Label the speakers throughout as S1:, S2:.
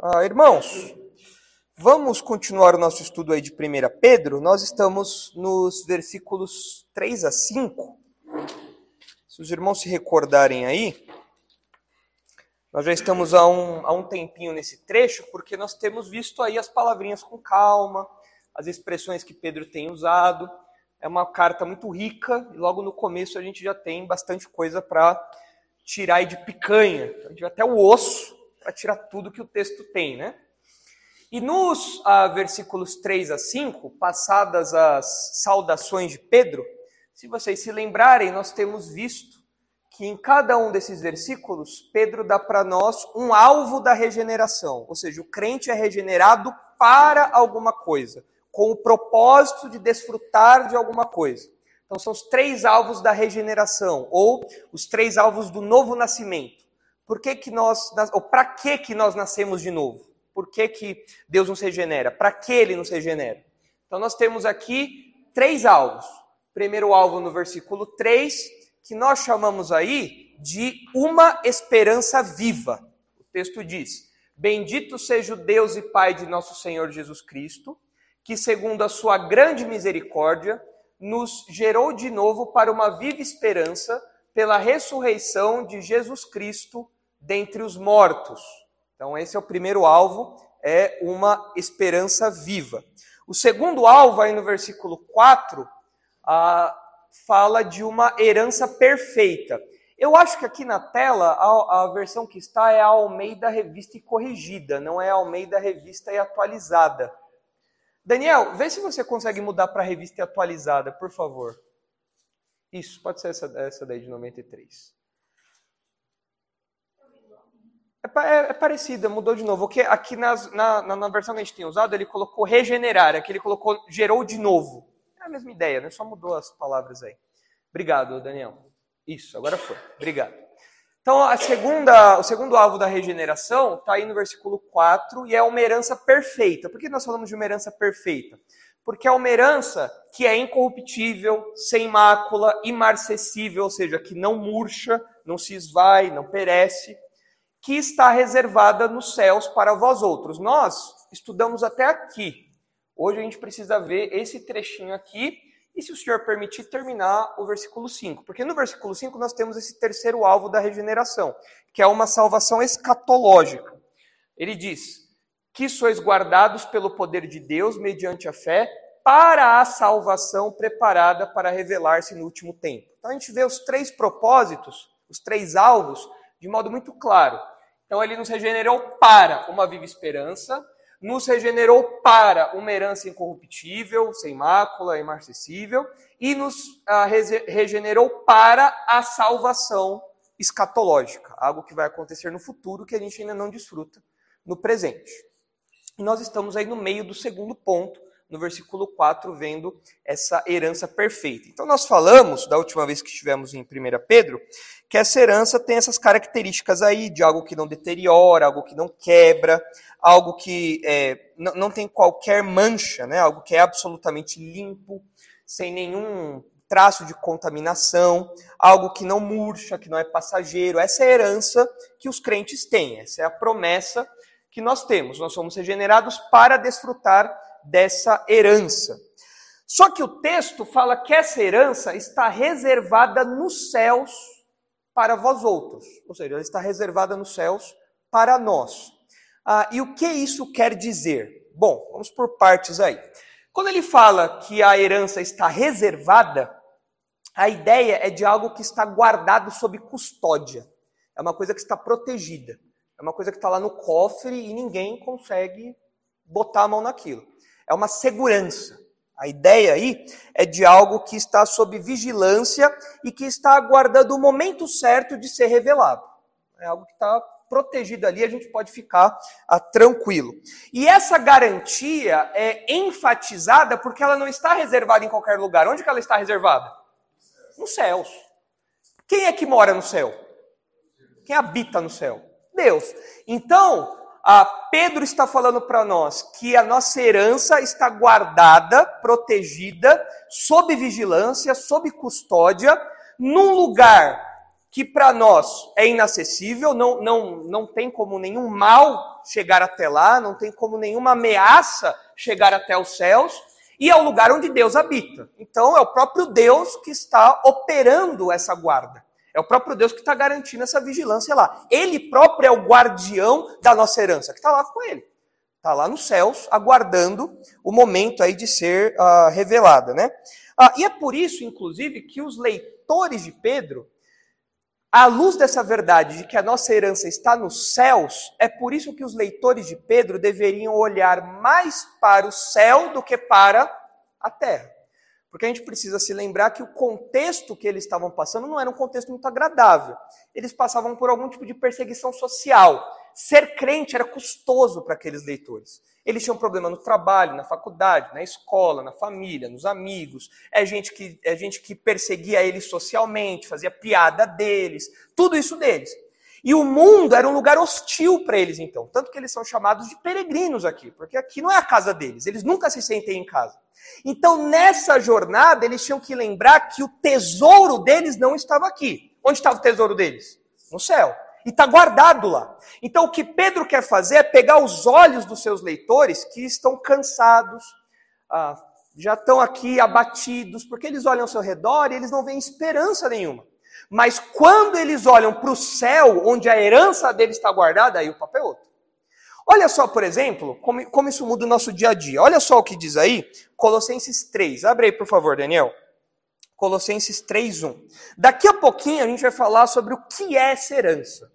S1: Ah, irmãos, vamos continuar o nosso estudo aí de 1 Pedro. Nós estamos nos versículos 3 a 5. Se os irmãos se recordarem aí, nós já estamos há um, há um tempinho nesse trecho, porque nós temos visto aí as palavrinhas com calma, as expressões que Pedro tem usado. É uma carta muito rica, e logo no começo a gente já tem bastante coisa para tirar aí de picanha. A gente vai até o osso para tirar tudo que o texto tem, né? E nos ah, versículos 3 a 5, passadas as saudações de Pedro, se vocês se lembrarem, nós temos visto que em cada um desses versículos, Pedro dá para nós um alvo da regeneração, ou seja, o crente é regenerado para alguma coisa, com o propósito de desfrutar de alguma coisa. Então, são os três alvos da regeneração, ou os três alvos do novo nascimento. Por que, que nós, ou para que, que nós nascemos de novo? Por que, que Deus nos regenera? Para que ele nos regenera? Então, nós temos aqui três alvos. Primeiro alvo no versículo 3, que nós chamamos aí de uma esperança viva. O texto diz: Bendito seja o Deus e Pai de nosso Senhor Jesus Cristo, que, segundo a sua grande misericórdia, nos gerou de novo para uma viva esperança pela ressurreição de Jesus Cristo dentre os mortos. Então, esse é o primeiro alvo, é uma esperança viva. O segundo alvo, aí no versículo 4, ah, fala de uma herança perfeita. Eu acho que aqui na tela, a, a versão que está é a Almeida Revista e Corrigida, não é a Almeida Revista e Atualizada. Daniel, vê se você consegue mudar para a revista atualizada, por favor. Isso, pode ser essa, essa daí de 93. É, é, é parecida, mudou de novo. Porque aqui nas, na, na, versão que a gente tem usado, ele colocou regenerar, aqui ele colocou gerou de novo. É a mesma ideia, né? Só mudou as palavras aí. Obrigado, Daniel. Isso, agora foi. Obrigado. Então, a segunda, o segundo alvo da regeneração está aí no versículo 4 e é uma herança perfeita. Por que nós falamos de uma herança perfeita? Porque é uma herança que é incorruptível, sem mácula, imarcessível, ou seja, que não murcha, não se esvai, não perece, que está reservada nos céus para vós outros. Nós estudamos até aqui. Hoje a gente precisa ver esse trechinho aqui e, se o Senhor permitir, terminar o versículo 5. Porque no versículo 5 nós temos esse terceiro alvo da regeneração, que é uma salvação escatológica. Ele diz: Que sois guardados pelo poder de Deus mediante a fé para a salvação preparada para revelar-se no último tempo. Então a gente vê os três propósitos, os três alvos, de modo muito claro. Então ele nos regenerou para uma viva esperança, nos regenerou para uma herança incorruptível, sem mácula, imarcessível, e nos ah, regenerou para a salvação escatológica, algo que vai acontecer no futuro que a gente ainda não desfruta no presente. E nós estamos aí no meio do segundo ponto, no versículo 4, vendo essa herança perfeita. Então, nós falamos, da última vez que estivemos em 1 Pedro, que essa herança tem essas características aí, de algo que não deteriora, algo que não quebra, algo que é, não, tem qualquer mancha, né? algo que é absolutamente limpo, sem nenhum traço de contaminação, algo que não murcha, que não é passageiro. Essa é a herança que os crentes têm, essa é a promessa que nós temos. Nós somos regenerados para desfrutar dessa herança. Só que o texto fala que essa herança está reservada nos céus para vós outros. Ou seja, ela está reservada nos céus para nós. Ah, e o que isso quer dizer? Bom, vamos por partes aí. Quando ele fala que a herança está reservada, a ideia é de algo que está guardado sob custódia. É uma coisa que está protegida. É uma coisa que está lá no cofre e ninguém consegue botar a mão naquilo é uma segurança. A ideia aí é de algo que está sob vigilância e que está aguardando o momento certo de ser revelado. É algo que está protegido ali, a gente pode ficar ah, tranquilo. E essa garantia é enfatizada porque ela não está reservada em qualquer lugar. Onde que ela está reservada? Nos céus. Quem é que mora no céu? Quem habita no céu? Deus. Então, ah, Pedro está falando para nós que a nossa herança está guardada, protegida, sob vigilância, sob custódia, num lugar que para nós é inacessível, não, não, não tem como nenhum mal chegar até lá, não tem como nenhuma ameaça chegar até os céus, e é o lugar onde Deus habita. Então é o próprio Deus que está operando essa guarda. É o próprio Deus que está garantindo essa vigilância lá. Ele próprio é o guardião da nossa herança, que está lá com ele. Está lá nos céus, aguardando o momento aí de ser uh, revelada, né? Uh, e é por isso, inclusive, que os leitores de Pedro, à luz dessa verdade de que a nossa herança está nos céus, é por isso que os leitores de Pedro deveriam olhar mais para o céu do que para a terra. Porque a gente precisa se lembrar que o contexto que eles estavam passando não era um contexto muito agradável. Eles passavam por algum tipo de perseguição social. Ser crente era custoso para aqueles leitores. Eles tinham problema no trabalho, na faculdade, na escola, na família, nos amigos. É gente que, é gente que perseguia eles socialmente, fazia piada deles, tudo isso deles. E o mundo era um lugar hostil para eles, então. Tanto que eles são chamados de peregrinos aqui, porque aqui não é a casa deles, eles nunca se sentem em casa. Então, nessa jornada, eles tinham que lembrar que o tesouro deles não estava aqui. Onde estava o tesouro deles? No céu. E está guardado lá. Então, o que Pedro quer fazer é pegar os olhos dos seus leitores que estão cansados, ah, já estão aqui abatidos, porque eles olham ao seu redor e eles não veem esperança nenhuma. Mas quando eles olham para o céu, onde a herança deles está guardada, aí o papo é outro. Olha só, por exemplo, como, como isso muda o nosso dia a dia. Olha só o que diz aí, Colossenses 3. Abre aí, por favor, Daniel. Colossenses 3:1. Daqui a pouquinho a gente vai falar sobre o que é essa herança.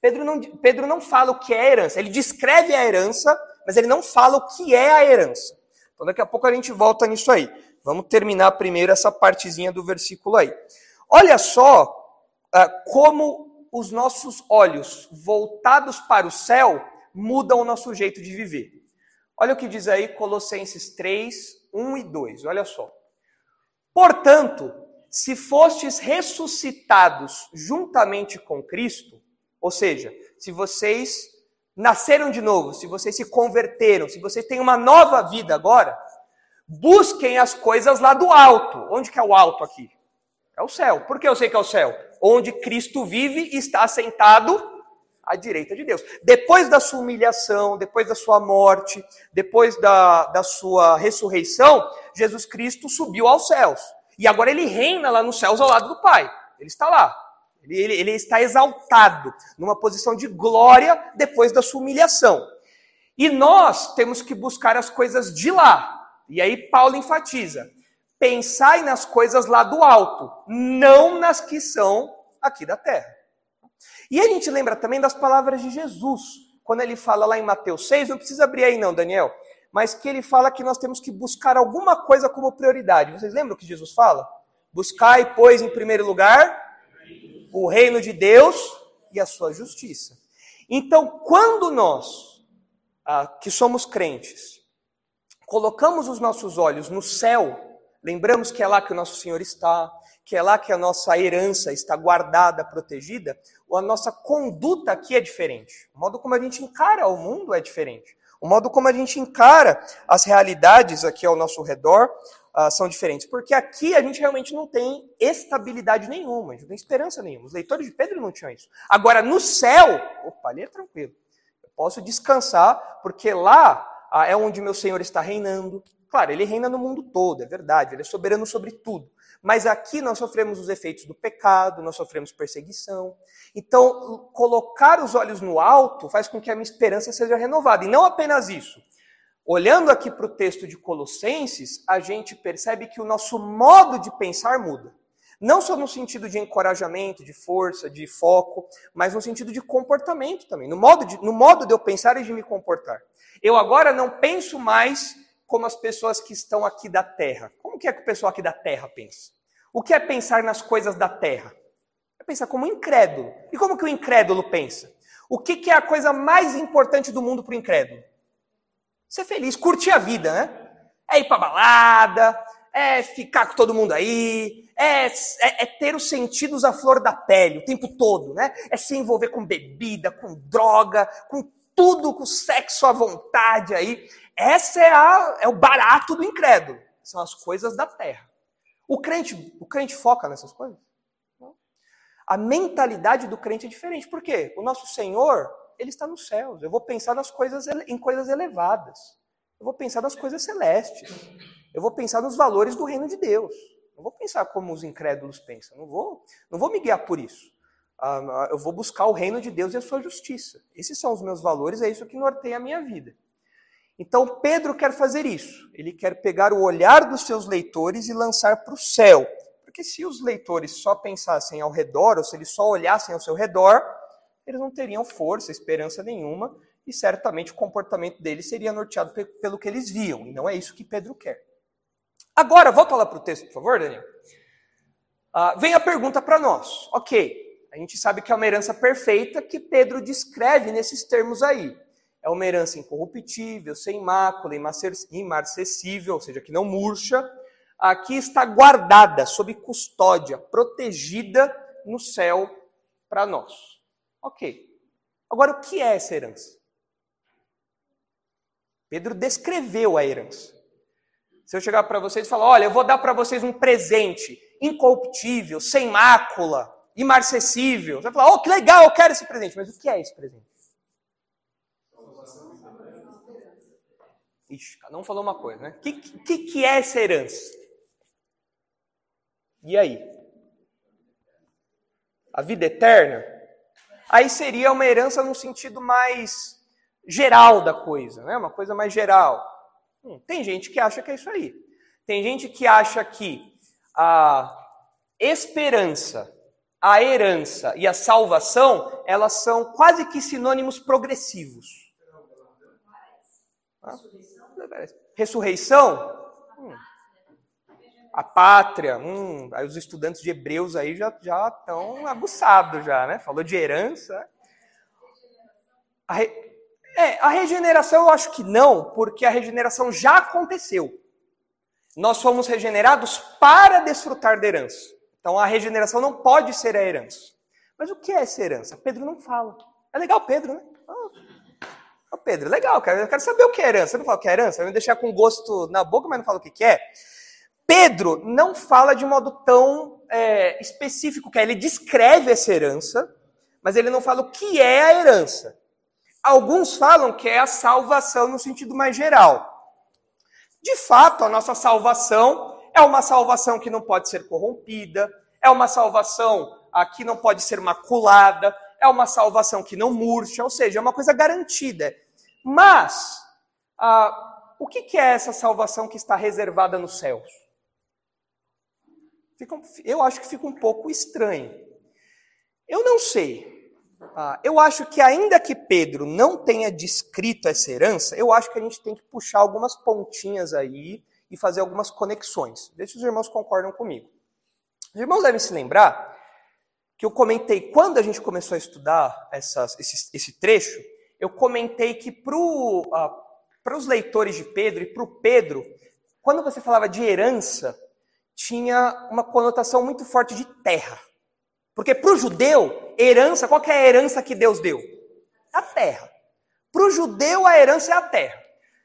S1: Pedro não, Pedro não fala o que é a herança. Ele descreve a herança, mas ele não fala o que é a herança. Então daqui a pouco a gente volta nisso aí. Vamos terminar primeiro essa partezinha do versículo aí. Olha só uh, como os nossos olhos voltados para o céu mudam o nosso jeito de viver. Olha o que diz aí Colossenses 3, 1 e 2. Olha só. Portanto, se fostes ressuscitados juntamente com Cristo, ou seja, se vocês nasceram de novo, se vocês se converteram, se vocês têm uma nova vida agora, busquem as coisas lá do alto. Onde que é o alto aqui? É o céu. Por que eu sei que é o céu? Onde Cristo vive e está sentado à direita de Deus. Depois da sua humilhação, depois da sua morte, depois da, da sua ressurreição, Jesus Cristo subiu aos céus. E agora ele reina lá nos céus ao lado do Pai. Ele está lá. Ele, ele, ele está exaltado, numa posição de glória depois da sua humilhação. E nós temos que buscar as coisas de lá. E aí Paulo enfatiza: pensai nas coisas lá do alto, não nas que são aqui da terra. E a gente lembra também das palavras de Jesus, quando ele fala lá em Mateus 6, não precisa abrir aí não, Daniel, mas que ele fala que nós temos que buscar alguma coisa como prioridade. Vocês lembram o que Jesus fala? Buscai, pois, em primeiro lugar, o reino de Deus e a sua justiça. Então, quando nós, ah, que somos crentes, colocamos os nossos olhos no céu, lembramos que é lá que o nosso Senhor está, que é lá que a nossa herança está guardada, protegida, ou a nossa conduta aqui é diferente. O modo como a gente encara o mundo é diferente. O modo como a gente encara as realidades aqui ao nosso redor uh, são diferentes. Porque aqui a gente realmente não tem estabilidade nenhuma, a gente não tem esperança nenhuma. Os leitores de Pedro não tinham isso. Agora, no céu, opa, ali é tranquilo. Eu posso descansar, porque lá uh, é onde meu Senhor está reinando, Claro, ele reina no mundo todo, é verdade, ele é soberano sobre tudo. Mas aqui nós sofremos os efeitos do pecado, nós sofremos perseguição. Então, colocar os olhos no alto faz com que a minha esperança seja renovada. E não apenas isso. Olhando aqui para o texto de Colossenses, a gente percebe que o nosso modo de pensar muda. Não só no sentido de encorajamento, de força, de foco, mas no sentido de comportamento também. No modo de, no modo de eu pensar e de me comportar. Eu agora não penso mais como as pessoas que estão aqui da terra. Como que é que o pessoal aqui da terra pensa? O que é pensar nas coisas da terra? É pensar como incrédulo. E como que o incrédulo pensa? O que, que é a coisa mais importante do mundo para o incrédulo? Ser feliz, curtir a vida, né? É ir para balada, é ficar com todo mundo aí, é, é, é, ter os sentidos à flor da pele o tempo todo, né? É se envolver com bebida, com droga, com tudo, com sexo à vontade aí. Essa é, a, é o barato do incrédulo. São as coisas da terra. O crente, o crente foca nessas coisas? A mentalidade do crente é diferente. Por quê? O nosso Senhor, ele está nos céus. Eu vou pensar nas coisas em coisas elevadas. Eu vou pensar nas coisas celestes. Eu vou pensar nos valores do reino de Deus. Não vou pensar como os incrédulos pensam. Não vou, não vou me guiar por isso. Ah, eu vou buscar o reino de Deus e a sua justiça. Esses são os meus valores, é isso que norteia a minha vida. Então Pedro quer fazer isso. Ele quer pegar o olhar dos seus leitores e lançar para o céu. Porque se os leitores só pensassem ao redor, ou se eles só olhassem ao seu redor, eles não teriam força, esperança nenhuma, e certamente o comportamento deles seria norteado pelo que eles viam. E não é isso que Pedro quer. Agora, volta lá para o texto, por favor, Daniel. Ah, vem a pergunta para nós. Ok, a gente sabe que é uma herança perfeita que Pedro descreve nesses termos aí. É uma herança incorruptível, sem mácula, imarcessível, ou seja, que não murcha. Aqui está guardada, sob custódia, protegida no céu para nós. Ok. Agora, o que é essa herança? Pedro descreveu a herança. Se eu chegar para vocês e falar, olha, eu vou dar para vocês um presente incorruptível, sem mácula, imarcessível. Você vai falar, oh, que legal, eu quero esse presente. Mas o que é esse presente? Ixi, cada um falou uma coisa, né? O que, que, que é essa herança? E aí? A vida eterna? Aí seria uma herança no sentido mais geral da coisa, né? Uma coisa mais geral. Hum, tem gente que acha que é isso aí. Tem gente que acha que a esperança, a herança e a salvação, elas são quase que sinônimos progressivos. Ressurreição? Hum. A pátria, hum, aí os estudantes de Hebreus aí já estão aguçados já, né? Falou de herança. A re... É, a regeneração eu acho que não, porque a regeneração já aconteceu. Nós fomos regenerados para desfrutar da herança. Então a regeneração não pode ser a herança. Mas o que é essa herança? Pedro não fala. É legal, Pedro, né? Oh, Pedro, legal, cara. Eu quero saber o que é herança. Você não fala o que é herança? Vai me deixar com gosto na boca, mas não fala o que é. Pedro não fala de modo tão é, específico, que é, ele descreve essa herança, mas ele não fala o que é a herança. Alguns falam que é a salvação no sentido mais geral. De fato, a nossa salvação é uma salvação que não pode ser corrompida, é uma salvação que não pode ser maculada, é uma salvação que não murcha, ou seja, é uma coisa garantida. Mas, ah, o que é essa salvação que está reservada nos céus? Eu acho que fica um pouco estranho. Eu não sei. Ah, eu acho que ainda que Pedro não tenha descrito essa herança, eu acho que a gente tem que puxar algumas pontinhas aí e fazer algumas conexões. Se os irmãos concordam comigo. Os irmãos devem se lembrar que eu comentei, quando a gente começou a estudar essas, esse, esse, trecho, eu comentei que para uh, os leitores de Pedro e para o Pedro, quando você falava de herança, tinha uma conotação muito forte de terra. Porque para o judeu, herança, qual é a herança que Deus deu? A terra. Para o judeu, a herança é a terra.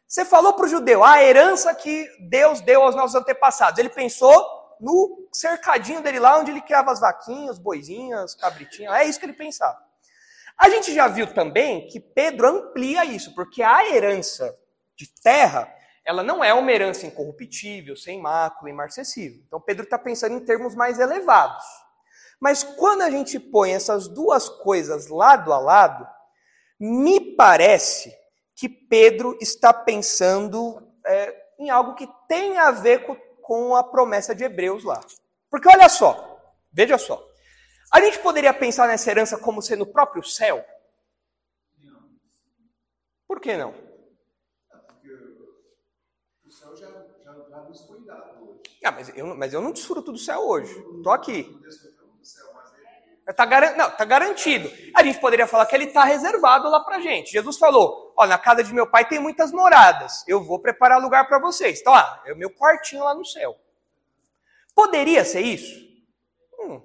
S1: Você falou para o judeu, a herança que Deus deu aos nossos antepassados. Ele pensou no cercadinho dele lá, onde ele criava as vaquinhas, boizinhas, cabritinhas. É isso que ele pensava. A gente já viu também que Pedro amplia isso, porque a herança de terra, ela não é uma herança incorruptível, sem mácula, imarcessível. Então Pedro está pensando em termos mais elevados. Mas quando a gente põe essas duas coisas lado a lado, me parece que Pedro está pensando é, em algo que tem a ver com, com a promessa de Hebreus lá. Porque olha só, veja só. A gente poderia pensar nessa herança como sendo o próprio céu? Por que não? Porque o céu já, já, já nos foi dado hoje. Ah, mas eu, mas eu não desfruto do céu hoje. Estou aqui. Está gar... Não, tá garantido. A gente poderia falar que ele está reservado lá para gente. Jesus falou: Ó, na casa de meu pai tem muitas moradas. Eu vou preparar lugar para vocês. Então, ah, é o meu quartinho lá no céu. Poderia ser isso? Hum,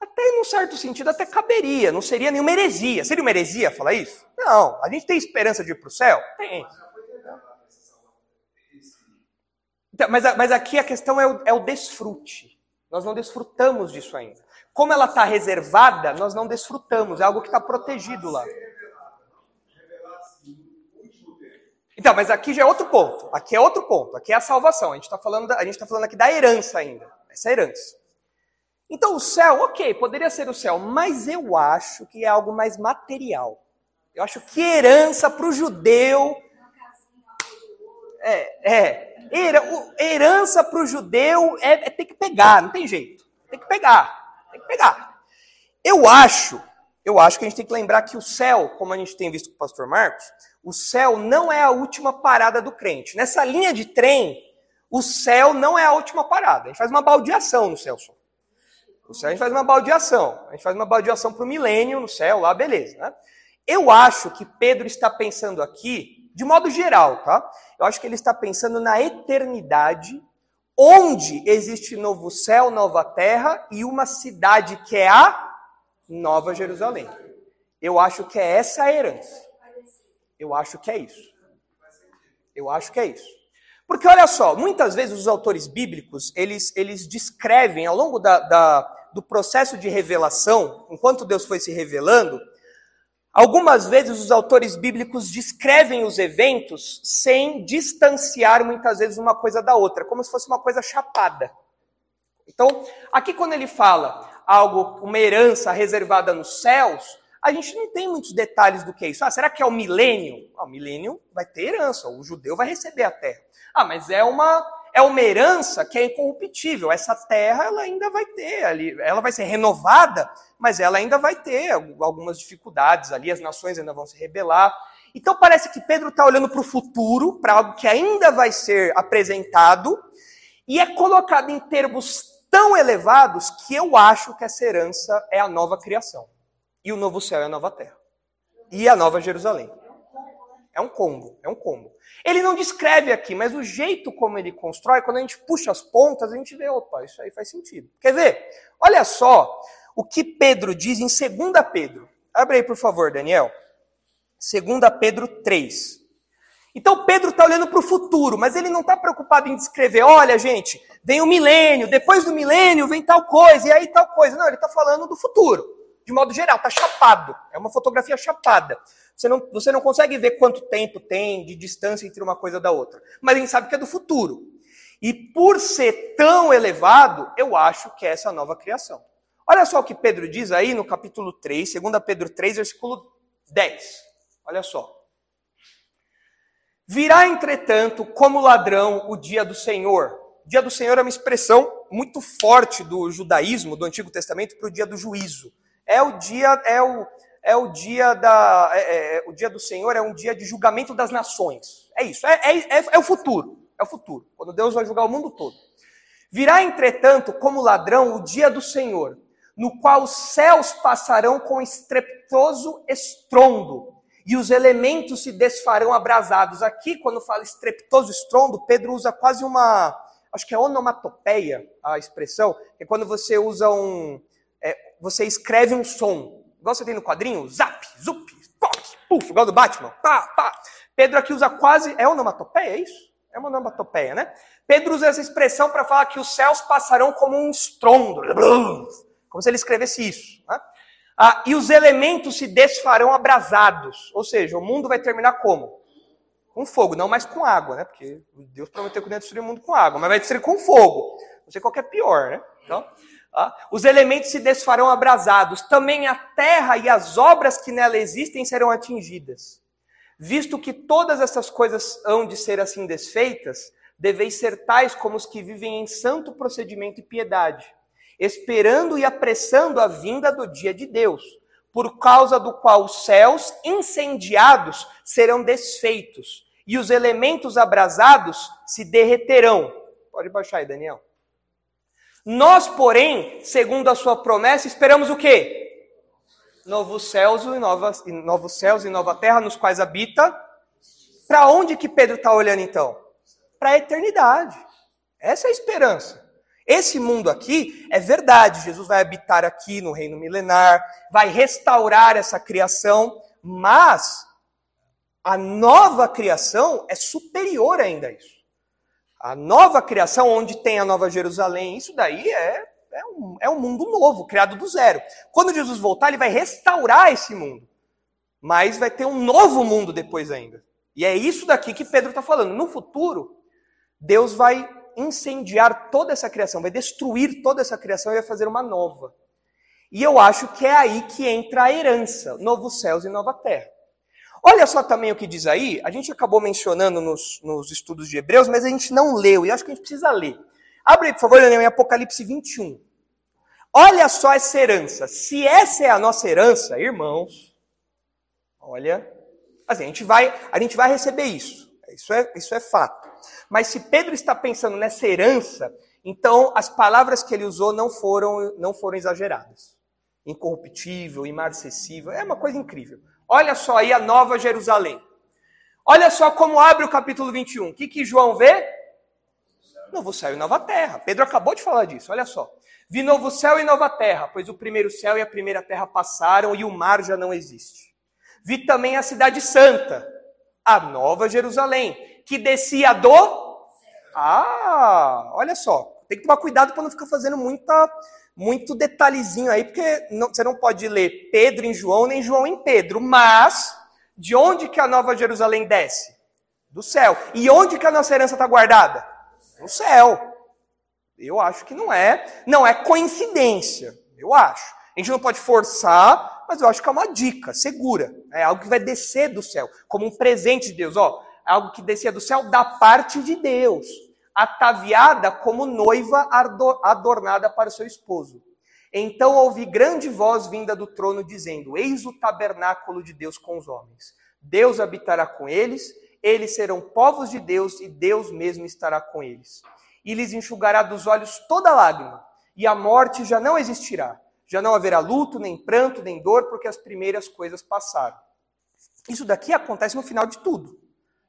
S1: até num certo sentido, até caberia. Não seria nenhuma heresia. Seria uma heresia falar isso? Não. A gente tem esperança de ir para o céu? Tem. Então, mas, mas aqui a questão é o, é o desfrute. Nós não desfrutamos disso ainda. Como ela está reservada, nós não desfrutamos, é algo que está protegido lá. Então, mas aqui já é outro ponto. Aqui é outro ponto. Aqui é a salvação. A gente está falando, a gente tá falando aqui da herança ainda. Essa é herança. Então, o céu, ok, poderia ser o céu, mas eu acho que é algo mais material. Eu acho que herança para o judeu. É, é. Herança para o judeu é, é ter que pegar, não tem jeito. Tem que pegar. Tem que pegar. Eu acho, eu acho que a gente tem que lembrar que o céu, como a gente tem visto com o pastor Marcos, o céu não é a última parada do crente. Nessa linha de trem, o céu não é a última parada. A gente faz uma baldeação no céu só. No céu a gente faz uma baldeação. A gente faz uma baldeação para o milênio no céu, lá, beleza. Né? Eu acho que Pedro está pensando aqui, de modo geral, tá? Eu acho que ele está pensando na eternidade, onde existe novo céu, nova terra e uma cidade que é a Nova Jerusalém. Eu acho que é essa a herança. Eu acho que é isso. Eu acho que é isso. Porque olha só, muitas vezes os autores bíblicos, eles, eles descrevem ao longo da, da, do processo de revelação, enquanto Deus foi se revelando, algumas vezes os autores bíblicos descrevem os eventos sem distanciar muitas vezes uma coisa da outra, como se fosse uma coisa chapada. Então, aqui quando ele fala algo, uma herança reservada nos céus, a gente não tem muitos detalhes do que é isso. Ah, será que é o milênio? Ah, o milênio vai ter herança, o judeu vai receber a terra. Ah, mas é uma é uma herança que é incorruptível. Essa terra ela ainda vai ter ali, ela vai ser renovada, mas ela ainda vai ter algumas dificuldades ali, as nações ainda vão se rebelar. Então parece que Pedro está olhando para o futuro, para algo que ainda vai ser apresentado, e é colocado em termos tão elevados que eu acho que essa herança é a nova criação e o novo céu e a nova terra. E a nova Jerusalém. É um combo, é um combo. Ele não descreve aqui, mas o jeito como ele constrói, quando a gente puxa as pontas, a gente vê, opa, isso aí faz sentido. Quer ver? Olha só o que Pedro diz em 2 Pedro. Abre aí, por favor, Daniel. 2 Pedro 3. Então Pedro está olhando para o futuro, mas ele não está preocupado em descrever, olha, gente, vem o milênio, depois do milênio vem tal coisa, e aí tal coisa. Não, ele está falando do futuro de modo geral, está chapado. É uma fotografia chapada. Você não, você não consegue ver quanto tempo tem de distância entre uma coisa da outra. Mas a gente sabe que é do futuro. E por ser tão elevado, eu acho que é essa nova criação. Olha só o que Pedro diz aí no capítulo 3, 2 Pedro 3, versículo 10. Olha só. Virá, entretanto, como ladrão o dia do Senhor. O dia do Senhor é uma expressão muito forte do judaísmo, do Antigo Testamento, para o dia do juízo é o dia é o, é o dia da é, é, é, o dia do Senhor é um dia de julgamento das nações. É isso, é, é, é, é o futuro, é o futuro, quando Deus vai julgar o mundo todo. Virá, entretanto, como ladrão o dia do Senhor, no qual os céus passarão com estrepitoso estrondo, e os elementos se desfarão abrasados. Aqui, quando fala estrepitoso estrondo, Pedro usa quase uma, acho que é onomatopeia a expressão, que é quando você usa um, você escreve um som. Igual você tem no quadrinho, zap, zup, pop, puf, igual do Batman, pá, pá. Pedro aqui usa quase, é onomatopeia, é isso? É uma onomatopeia, né? Pedro usa essa expressão para falar que os céus passarão como um estrondo, como se ele escrevesse isso. Né? Ah, e os elementos se desfarão abrasados, ou seja, o mundo vai terminar como? Com fogo, não mais com água, né? Porque Deus prometeu que não ia destruir o mundo com água, mas vai destruir com fogo. Não sei qual é pior, né? Então, os elementos se desfarão abrasados, também a terra e as obras que nela existem serão atingidas. Visto que todas essas coisas hão de ser assim desfeitas, deveis ser tais como os que vivem em santo procedimento e piedade, esperando e apressando a vinda do dia de Deus, por causa do qual os céus incendiados serão desfeitos e os elementos abrasados se derreterão. Pode baixar aí, Daniel. Nós, porém, segundo a sua promessa, esperamos o quê? Novos céus e novas, novos céus e nova terra nos quais habita. Para onde que Pedro está olhando então? Para a eternidade. Essa é a esperança. Esse mundo aqui é verdade. Jesus vai habitar aqui no reino milenar, vai restaurar essa criação, mas a nova criação é superior ainda a isso. A nova criação, onde tem a Nova Jerusalém, isso daí é, É um, é um mundo novo, criado do zero. Quando Jesus voltar, ele vai restaurar esse mundo. Mas vai ter um novo mundo depois ainda. E é isso daqui que Pedro está falando. No futuro, Deus vai incendiar toda essa criação, vai destruir toda essa criação e vai fazer uma nova. E eu acho que é aí que entra a herança, novos céus e nova terra. Olha só também o que diz aí, a gente acabou mencionando nos, nos estudos de Hebreus, mas a gente não leu, e acho que a gente precisa ler. Abre, por favor, em Apocalipse 21. Olha só essa herança. Se essa é a nossa herança, irmãos, olha, assim, a gente vai, a gente vai receber isso. Isso é, isso é fato. Mas se Pedro está pensando nessa herança, então as palavras que ele usou não foram, não foram exageradas. Incorruptível, imarcessível, é uma coisa incrível. Olha só aí a Nova Jerusalém. Olha só como abre o capítulo 21. O que, que João vê? Novo céu e nova terra. Pedro acabou de falar disso, olha só. Vi novo céu e nova terra, pois o primeiro céu e a primeira terra passaram e o mar já não existe. Vi também a cidade santa, a nova Jerusalém, que descia do. Ah, olha só. Tem que tomar cuidado para não ficar fazendo muita, muito detalhezinho aí, porque não, você não pode ler Pedro em João, nem João em Pedro. Mas, de onde que a nova Jerusalém desce? Do céu. E onde que a nossa herança está guardada? No céu. Eu acho que não é. Não é coincidência. Eu acho. A gente não pode forçar, mas eu acho que é uma dica segura. É algo que vai descer do céu, como um presente de Deus. Ó, algo que descia do céu da parte de Deus, ataviada como noiva adornada para seu esposo. Então ouvi grande voz vinda do trono dizendo: Eis o tabernáculo de Deus com os homens. Deus habitará com eles, eles serão povos de Deus e Deus mesmo estará com eles. E lhes enxugará dos olhos toda lágrima, e a morte já não existirá. Já não haverá luto, nem pranto, nem dor, porque as primeiras coisas passaram. Isso daqui acontece no final de tudo.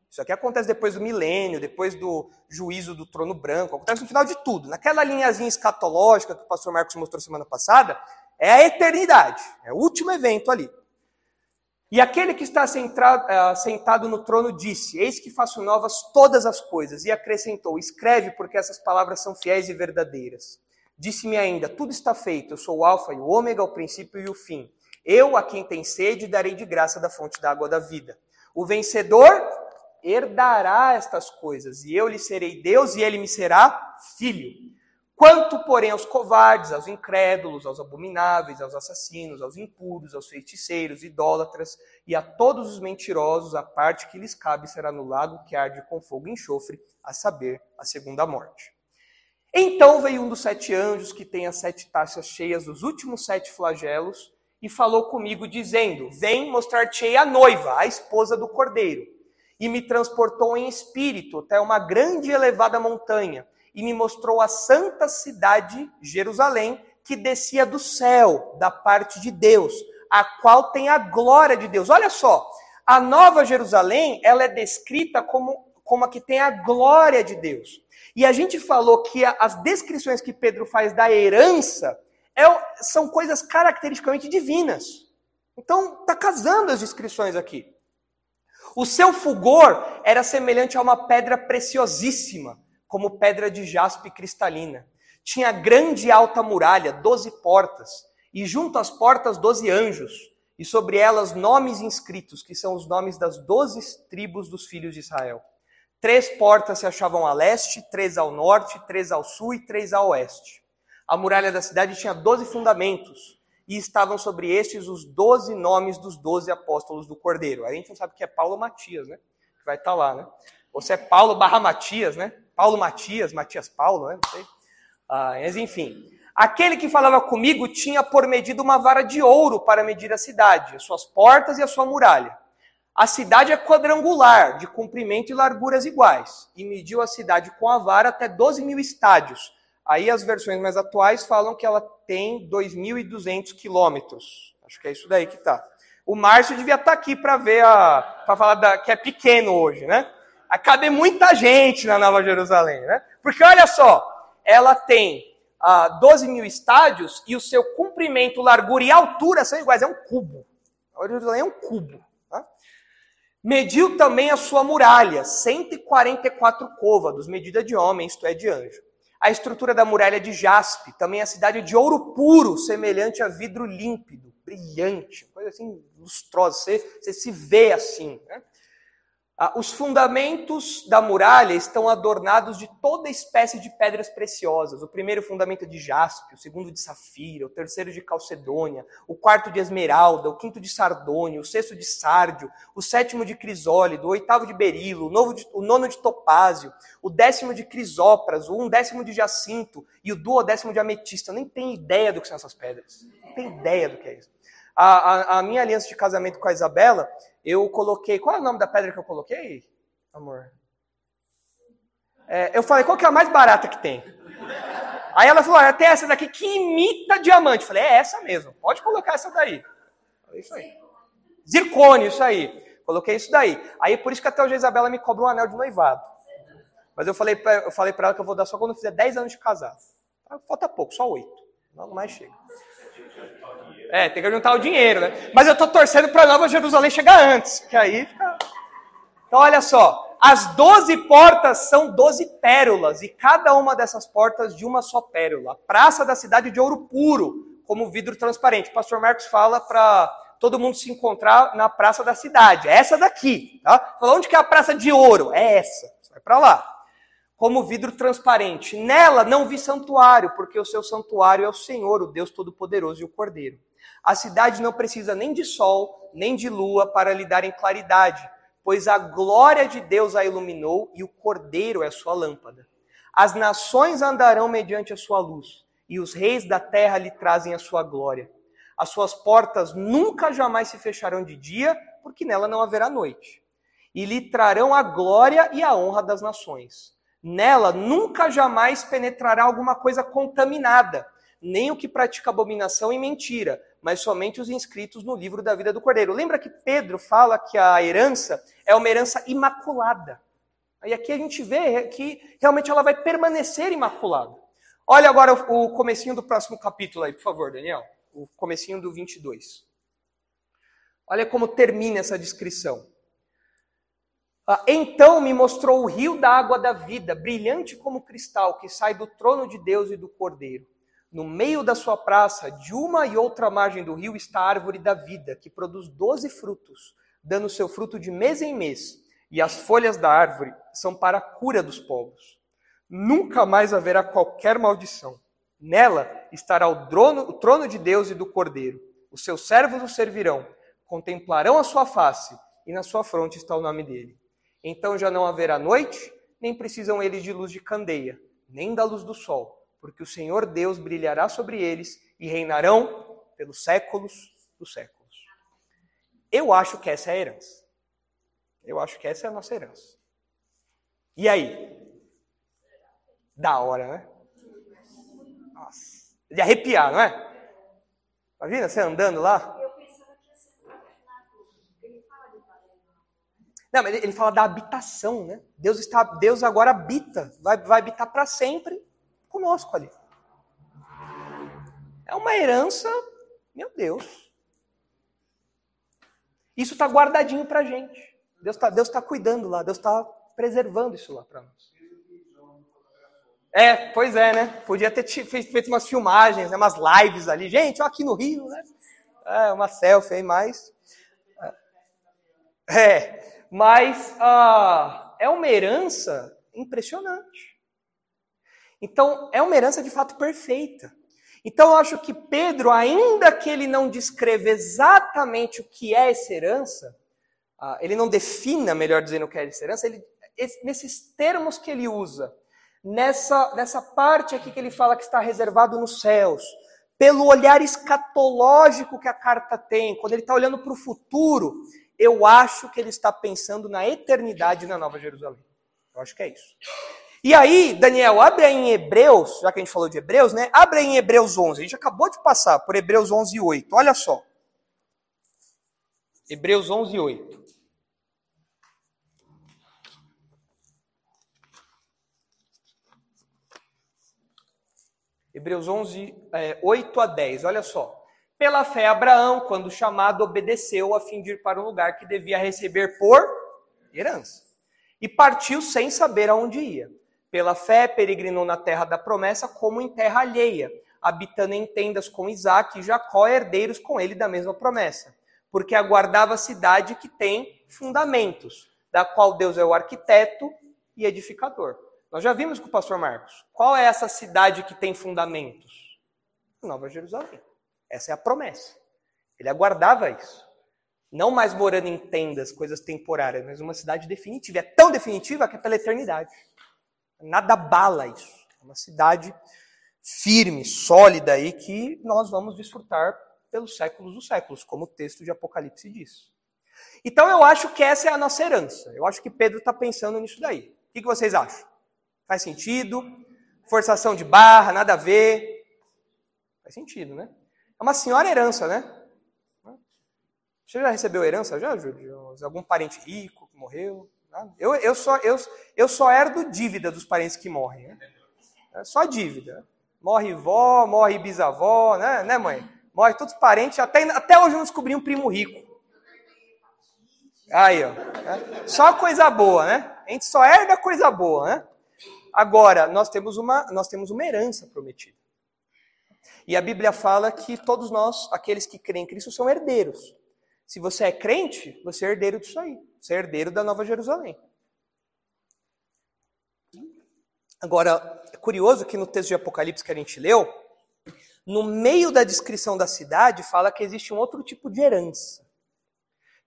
S1: Isso aqui acontece depois do milênio, depois do juízo do trono branco, acontece no final de tudo. Naquela linhazinha escatológica que o pastor Marcos mostrou semana passada, é a eternidade, é o último evento ali. E aquele que está eh, sentado no trono disse: Eis que faço novas todas as coisas. E acrescentou: Escreve, porque essas palavras são fiéis e verdadeiras. Disse-me ainda: Tudo está feito. Eu sou o Alfa e o Ômega, o princípio e o fim. Eu, a quem tem sede, darei de graça da fonte da água da vida. O vencedor herdará estas coisas, e eu lhe serei Deus e ele me será filho. Quanto, porém, aos covardes, aos incrédulos, aos abomináveis, aos assassinos, aos impuros, aos feiticeiros, idólatras e a todos os mentirosos, a parte que lhes cabe será no lago que arde com fogo e enxofre, a saber, a segunda morte. Então veio um dos sete anjos que tem as sete taças cheias dos últimos sete flagelos e falou comigo, dizendo: Vem mostrar-te a noiva, a esposa do cordeiro e me transportou em espírito até uma grande e elevada montanha e me mostrou a santa cidade, Jerusalém, que descia do céu, da parte de Deus, a qual tem a glória de Deus. Olha só, a nova Jerusalém, ela é descrita como, como a que tem a glória de Deus. E a gente falou que as descrições que Pedro faz da herança é, são coisas caracteristicamente divinas. Então, está casando as descrições aqui. O seu fulgor era semelhante a uma pedra preciosíssima, como pedra de jaspe cristalina. Tinha grande e alta muralha, doze portas, e junto às portas doze anjos, e sobre elas nomes inscritos, que são os nomes das doze tribos dos filhos de Israel. Três portas se achavam a leste, três ao norte, três ao sul e três ao oeste. A muralha da cidade tinha doze fundamentos, e estavam sobre estes os doze nomes dos doze apóstolos do Cordeiro. A gente não sabe que é Paulo Matias, né? Que vai estar tá lá, né? Ou se é Paulo barra Matias, né? Paulo Matias, Matias Paulo, né? Não sei. Ah, mas enfim. Aquele que falava comigo tinha por medida uma vara de ouro para medir a cidade, as suas portas e a sua muralha. A cidade é quadrangular, de comprimento e larguras iguais, e mediu a cidade com a vara até 12 mil estádios, Aí as versões mais atuais falam que ela tem 2.200 quilômetros. Acho que é isso daí que tá. O Márcio devia estar tá aqui para ver a, para falar da, que é pequeno hoje, né? Vai caber muita gente na Nova Jerusalém, né? Porque olha só, ela tem ah, 12 mil estádios e o seu comprimento, largura e altura são iguais, é um cubo. Nova Jerusalém é um cubo. Tá? Mediu também a sua muralha, 144 côvados, medida de homem, isto é, de anjo. A estrutura da muralha de jaspe, também a cidade de ouro puro, semelhante a vidro límpido, brilhante, coisa assim lustrosa, você, você se vê assim. Né? Ah, os fundamentos da muralha estão adornados de toda espécie de pedras preciosas. O primeiro fundamento é de jaspe, o segundo de safira, o terceiro de calcedônia, o quarto de esmeralda, o quinto de sardônio, o sexto de sárdio, o sétimo de crisólito, o oitavo de berilo, o, novo de, o nono de topázio, o décimo de crisópras, o undécimo de jacinto e o duodécimo de ametista. Eu nem tenho ideia do que são essas pedras. Não tenho ideia do que é isso. A, a, a minha aliança de casamento com a Isabela eu coloquei. Qual é o nome da pedra que eu coloquei, amor? É, eu falei, qual que é a mais barata que tem? Aí ela falou, olha, tem essa daqui que imita diamante. Eu falei, é essa mesmo, pode colocar essa daí. Isso aí. Zircônio, isso aí. Coloquei isso daí. Aí por isso que até hoje a Isabela me cobra um anel de noivado. Mas eu falei pra, eu falei pra ela que eu vou dar só quando eu fizer 10 anos de casado. Falta pouco, só 8. Logo mais chega. É, tem que juntar o dinheiro, né? Mas eu tô torcendo para Nova Jerusalém chegar antes, que aí fica. Então, olha só. As doze portas são doze pérolas, e cada uma dessas portas de uma só pérola. Praça da cidade de ouro puro, como vidro transparente. O pastor Marcos fala para todo mundo se encontrar na praça da cidade. É essa daqui, tá? Fala, onde que é a praça de ouro? É essa. Você vai para lá como vidro transparente. Nela não vi santuário, porque o seu santuário é o Senhor, o Deus Todo-Poderoso e o Cordeiro. A cidade não precisa nem de sol, nem de lua para lhe darem claridade, pois a glória de Deus a iluminou e o Cordeiro é sua lâmpada. As nações andarão mediante a sua luz, e os reis da terra lhe trazem a sua glória. As suas portas nunca jamais se fecharão de dia, porque nela não haverá noite. E lhe trarão a glória e a honra das nações. Nela nunca jamais penetrará alguma coisa contaminada, nem o que pratica abominação e mentira, mas somente os inscritos no livro da vida do Cordeiro. Lembra que Pedro fala que a herança é uma herança imaculada. E aqui a gente vê que realmente ela vai permanecer imaculada. Olha agora o comecinho do próximo capítulo aí, por favor, Daniel. O comecinho do 22. Olha como termina essa descrição. Ah, então me mostrou o rio da água da vida, brilhante como cristal, que sai do trono de Deus e do Cordeiro. No meio da sua praça, de uma e outra margem do rio, está a árvore da vida, que produz doze frutos, dando seu fruto de mês em mês. E as folhas da árvore são para a cura dos povos. Nunca mais haverá qualquer maldição. Nela estará o trono, o trono de Deus e do Cordeiro. Os seus servos o servirão, contemplarão a sua face, e na sua fronte está o nome dele. Então já não haverá noite, nem precisam eles de luz de candeia, nem da luz do sol, porque o Senhor Deus brilhará sobre eles e reinarão pelos séculos dos séculos. Eu acho que essa é a herança. Eu acho que essa é a nossa herança. E aí? Da hora, né? Nossa, de arrepiar, não é? Imagina você andando lá. Não, mas ele fala da habitação, né? Deus, está, Deus agora habita, vai, vai habitar para sempre conosco ali. É uma herança, meu Deus. Isso está guardadinho para a gente. Deus está Deus tá cuidando lá, Deus está preservando isso lá para nós. É, pois é, né? Podia ter feito umas filmagens, né? umas lives ali. Gente, ó, aqui no Rio, né? É, uma selfie aí, mais. É, mas ah, é uma herança impressionante. Então, é uma herança de fato perfeita. Então, eu acho que Pedro, ainda que ele não descreva exatamente o que é essa herança, ah, ele não defina, melhor dizendo, o que é essa herança, ele, nesses termos que ele usa, nessa, nessa parte aqui que ele fala que está reservado nos céus, pelo olhar escatológico que a carta tem, quando ele está olhando para o futuro, eu acho que ele está pensando na eternidade na Nova Jerusalém. Eu acho que é isso. E aí, Daniel, abre aí em Hebreus, já que a gente falou de Hebreus, né? Abre aí em Hebreus 11. A gente acabou de passar por Hebreus 11, 8. Olha só. Hebreus 11, 8. Hebreus 11, é, 8 a 10. Olha só. Pela fé, Abraão, quando chamado, obedeceu a fim de ir para um lugar que devia receber por herança. E partiu sem saber aonde ia. Pela fé, peregrinou na terra da promessa como em terra alheia, habitando em tendas com Isaac e Jacó, herdeiros com ele da mesma promessa. Porque aguardava a cidade que tem fundamentos, da qual Deus é o arquiteto e edificador. Nós já vimos com o pastor Marcos. Qual é essa cidade que tem fundamentos? Nova Jerusalém. Essa é a promessa. Ele aguardava isso. Não mais morando em tendas, coisas temporárias, mas uma cidade definitiva. É tão definitiva que é pela eternidade. Nada bala isso. É uma cidade firme, sólida aí que nós vamos desfrutar pelos séculos dos séculos, como o texto de Apocalipse diz. Então eu acho que essa é a nossa herança. Eu acho que Pedro está pensando nisso daí. O que vocês acham? Faz sentido? Forçação de barra, nada a ver? Faz sentido, né? É uma senhora herança, né? Você já recebeu herança já, Júlio? Algum parente rico que morreu? Eu, eu, só, eu, eu só herdo dívida dos parentes que morrem. Né? É só dívida. Morre vó, morre bisavó, né, né mãe? Morre todos os parentes. Até, até hoje eu não descobri um primo rico. Aí, ó. Né? Só coisa boa, né? A gente só herda coisa boa, né? Agora, nós temos uma, nós temos uma herança prometida. E a Bíblia fala que todos nós, aqueles que creem em Cristo, são herdeiros. Se você é crente, você é herdeiro disso aí. Você é herdeiro da Nova Jerusalém. Agora, é curioso que no texto de Apocalipse que a gente leu, no meio da descrição da cidade, fala que existe um outro tipo de herança.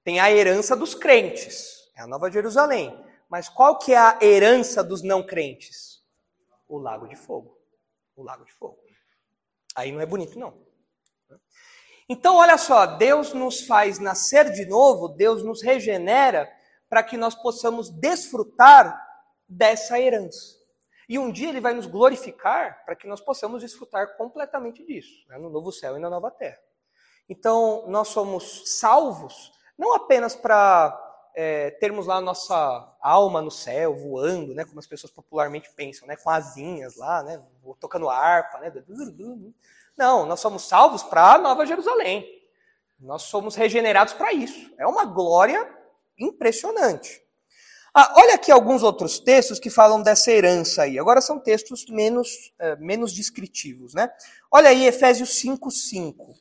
S1: Tem a herança dos crentes, é a Nova Jerusalém. Mas qual que é a herança dos não crentes? O lago de fogo. O lago de fogo. Aí não é bonito, não. Então, olha só, Deus nos faz nascer de novo, Deus nos regenera para que nós possamos desfrutar dessa herança. E um dia Ele vai nos glorificar para que nós possamos desfrutar completamente disso, né, no novo céu e na nova terra. Então, nós somos salvos não apenas para é, termos lá a nossa alma no céu, voando, né, como as pessoas popularmente pensam, né, com asinhas lá, né, tocando harpa, né, não, nós somos salvos para a Nova Jerusalém. Nós somos regenerados para isso. É uma glória impressionante. Ah, olha aqui alguns outros textos que falam dessa herança aí. Agora são textos menos, é, menos descritivos, né? Olha aí Efésios 5,5.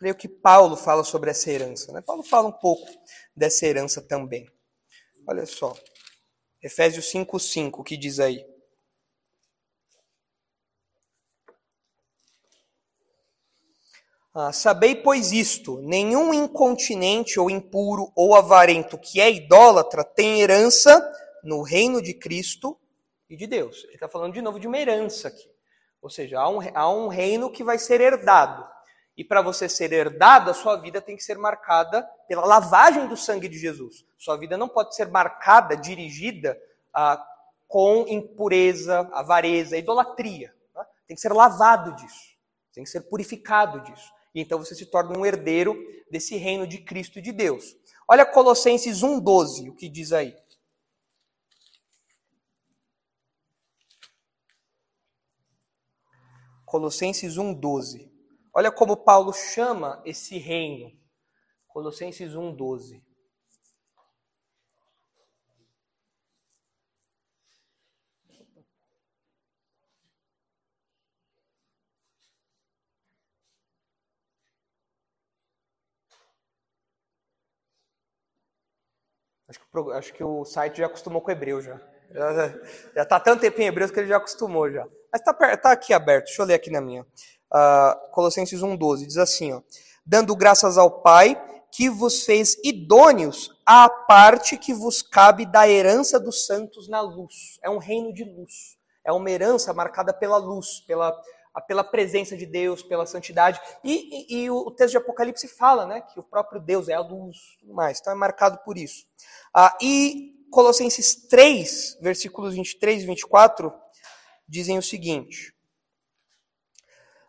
S1: Leia o que Paulo fala sobre essa herança. Né? Paulo fala um pouco dessa herança também. Olha só. Efésios 5,5, que diz aí. Ah, sabei, pois, isto: nenhum incontinente ou impuro ou avarento que é idólatra tem herança no reino de Cristo e de Deus. Ele está falando de novo de uma herança aqui. Ou seja, há um, há um reino que vai ser herdado. E para você ser herdado, a sua vida tem que ser marcada pela lavagem do sangue de Jesus. Sua vida não pode ser marcada, dirigida ah, com impureza, avareza, idolatria. Tá? Tem que ser lavado disso. Tem que ser purificado disso. E então você se torna um herdeiro desse reino de Cristo e de Deus. Olha Colossenses 1,12, o que diz aí. Colossenses 1,12. Olha como Paulo chama esse reino. Colossenses 1,12. Acho que, acho que o site já acostumou com o hebreu já. Já está tanto tempo em hebreu que ele já acostumou já. Mas está tá aqui aberto, deixa eu ler aqui na minha. Uh, Colossenses 1,12 diz assim: ó, Dando graças ao Pai que vos fez idôneos à parte que vos cabe da herança dos santos na luz. É um reino de luz. É uma herança marcada pela luz, pela, pela presença de Deus, pela santidade. E, e, e, o texto de Apocalipse fala né, que o próprio Deus é a luz tudo mais. Então é marcado por isso. Ah, e Colossenses 3, versículos 23 e 24, dizem o seguinte.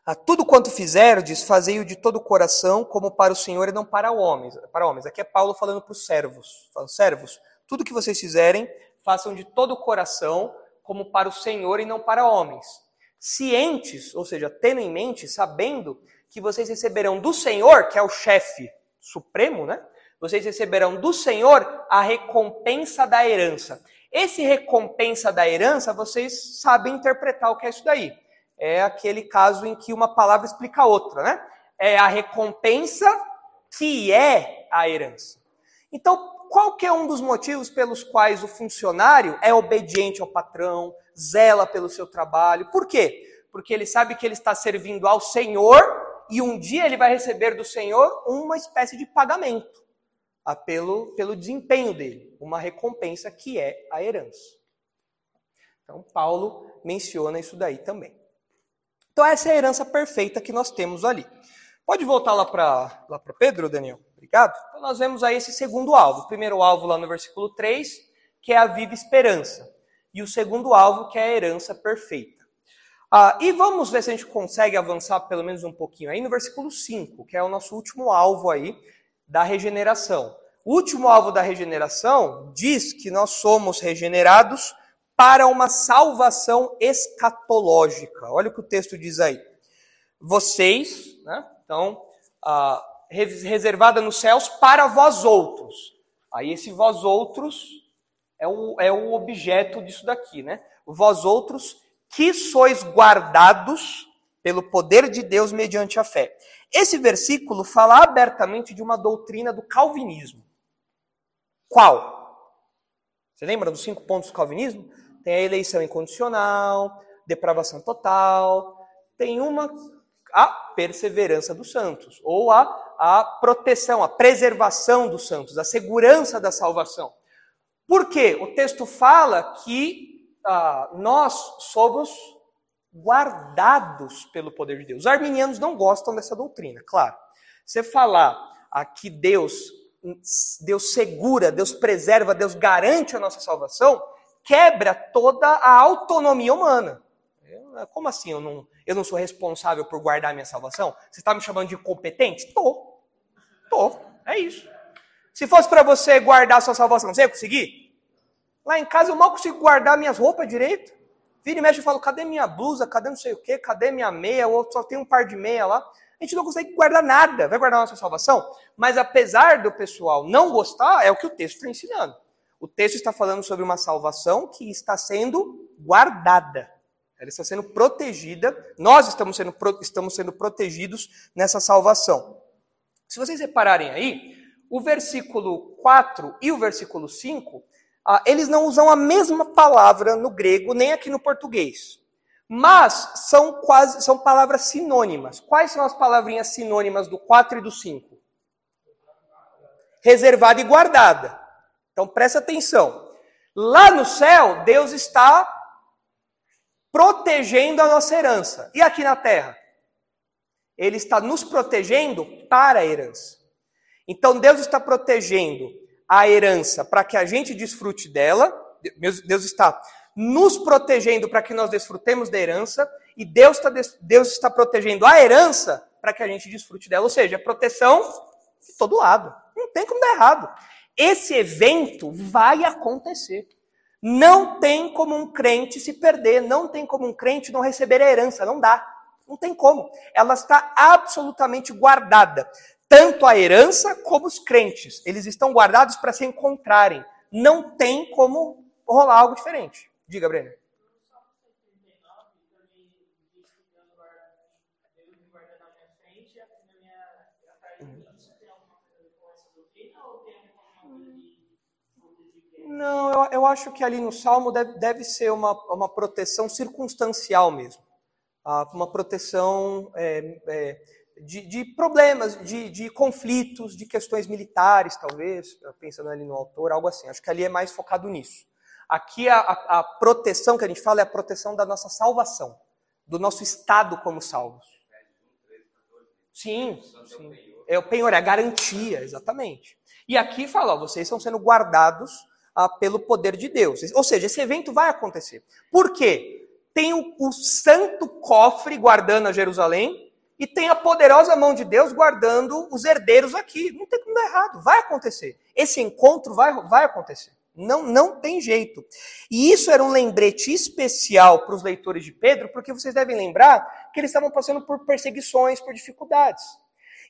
S1: Ah, tudo quanto fizerdes, fazei-o de todo o coração, como para o Senhor e não para homens. Para homens. Aqui é Paulo falando para os servos. Falando, servos, tudo que vocês fizerem, façam de todo o coração, como para o Senhor e não para homens cientes, ou seja, tendo em mente, sabendo que vocês receberão do Senhor, que é o chefe supremo, né? Vocês receberão do Senhor a recompensa da herança. Esse recompensa da herança, vocês sabem interpretar o que é isso daí. É aquele caso em que uma palavra explica a outra, né? É a recompensa que é a herança. Então, qual que é um dos motivos pelos quais o funcionário é obediente ao patrão, zela pelo seu trabalho? Por quê? Porque ele sabe que ele está servindo ao Senhor e um dia ele vai receber do Senhor uma espécie de pagamento a, pelo, pelo desempenho dele, uma recompensa que é a herança. Então, Paulo menciona isso daí também. Então, essa é a herança perfeita que nós temos ali. Pode voltar lá para lá Pedro, Daniel? Obrigado. Então, nós vemos aí esse segundo alvo. O primeiro alvo lá no versículo 3, que é a viva esperança. E o segundo alvo, que é a herança perfeita. Ah, e vamos ver se a gente consegue avançar pelo menos um pouquinho aí no versículo 5, que é o nosso último alvo aí da regeneração. O último alvo da regeneração diz que nós somos regenerados para uma salvação escatológica. Olha o que o texto diz aí. Vocês, né, então, ah, reservada nos céus para vós outros. Aí esse vós outros é o, é o objeto disso daqui, né? Vós outros que sois guardados pelo poder de Deus mediante a fé. Esse versículo fala abertamente de uma doutrina do calvinismo. Qual? Você lembra dos cinco pontos do calvinismo? Tem a eleição incondicional, depravação total, tem uma a perseverança dos santos, ou a, a proteção, a preservação dos santos, a segurança da salvação. Por quê? O texto fala que ah, nós somos guardados pelo poder de Deus. Os arminianos não gostam dessa doutrina, claro. Você falar aqui Deus, Deus segura, Deus preserva, Deus garante a nossa salvação, quebra toda a autonomia humana. Como assim eu não, eu não sou responsável por guardar minha salvação? Você está me chamando de incompetente? Tô. Tô. É isso. Se fosse para você guardar sua salvação, você ia conseguir? Lá em casa eu mal consigo guardar minhas roupas direito. Vira e mexe e falo, cadê minha blusa? Cadê não sei o quê? Cadê minha meia? Ou só tem um par de meia lá. A gente não consegue guardar nada. Vai guardar a nossa salvação? Mas apesar do pessoal não gostar, é o que o texto está ensinando. O texto está falando sobre uma salvação que está sendo guardada. Ela está sendo protegida, nós estamos sendo, estamos sendo protegidos nessa salvação. Se vocês repararem aí, o versículo 4 e o versículo 5, ah, eles não usam a mesma palavra no grego, nem aqui no português. Mas são quase são palavras sinônimas. Quais são as palavrinhas sinônimas do 4 e do 5? Reservada e guardada. Então presta atenção. Lá no céu, Deus está protegendo a nossa herança. E aqui na terra? Ele está nos protegendo para a herança. Então Deus está protegendo a herança para que a gente desfrute dela. Deus está nos protegendo para que nós desfrutemos da herança. E Deus está, Deus está protegendo a herança para que a gente desfrute dela. Ou seja, a proteção de todo lado. Não tem como dar errado. Esse evento vai acontecer. Não tem como um crente se perder, não tem como um crente não receber a herança, não dá. Não tem como. Ela está absolutamente guardada. Tanto a herança como os crentes. Eles estão guardados para se encontrarem. Não tem como rolar algo diferente. Diga, Breno. Não, eu, acho que ali no Salmo deve, deve ser uma, uma proteção circunstancial mesmo. Ah, uma proteção é, é, de, de, problemas, de, de, conflitos, de questões militares, talvez, pensando ali no autor, algo assim. Acho que ali é mais focado nisso. Aqui a, a, a proteção que a gente fala é a proteção da nossa salvação, do nosso estado como salvos. Sim, sim. É o penhor, é a garantia, exatamente. E aqui fala, ó, vocês estão sendo guardados ah, pelo poder de Deus. Ou seja, esse evento vai acontecer. Por quê? Tem o, o santo cofre guardando a Jerusalém e tem a poderosa mão de Deus guardando os herdeiros aqui. Não tem como dar errado, vai acontecer. Esse encontro vai, vai acontecer. Não, não tem jeito. E isso era um lembrete especial para os leitores de Pedro, porque vocês devem lembrar que eles estavam passando por perseguições, por dificuldades.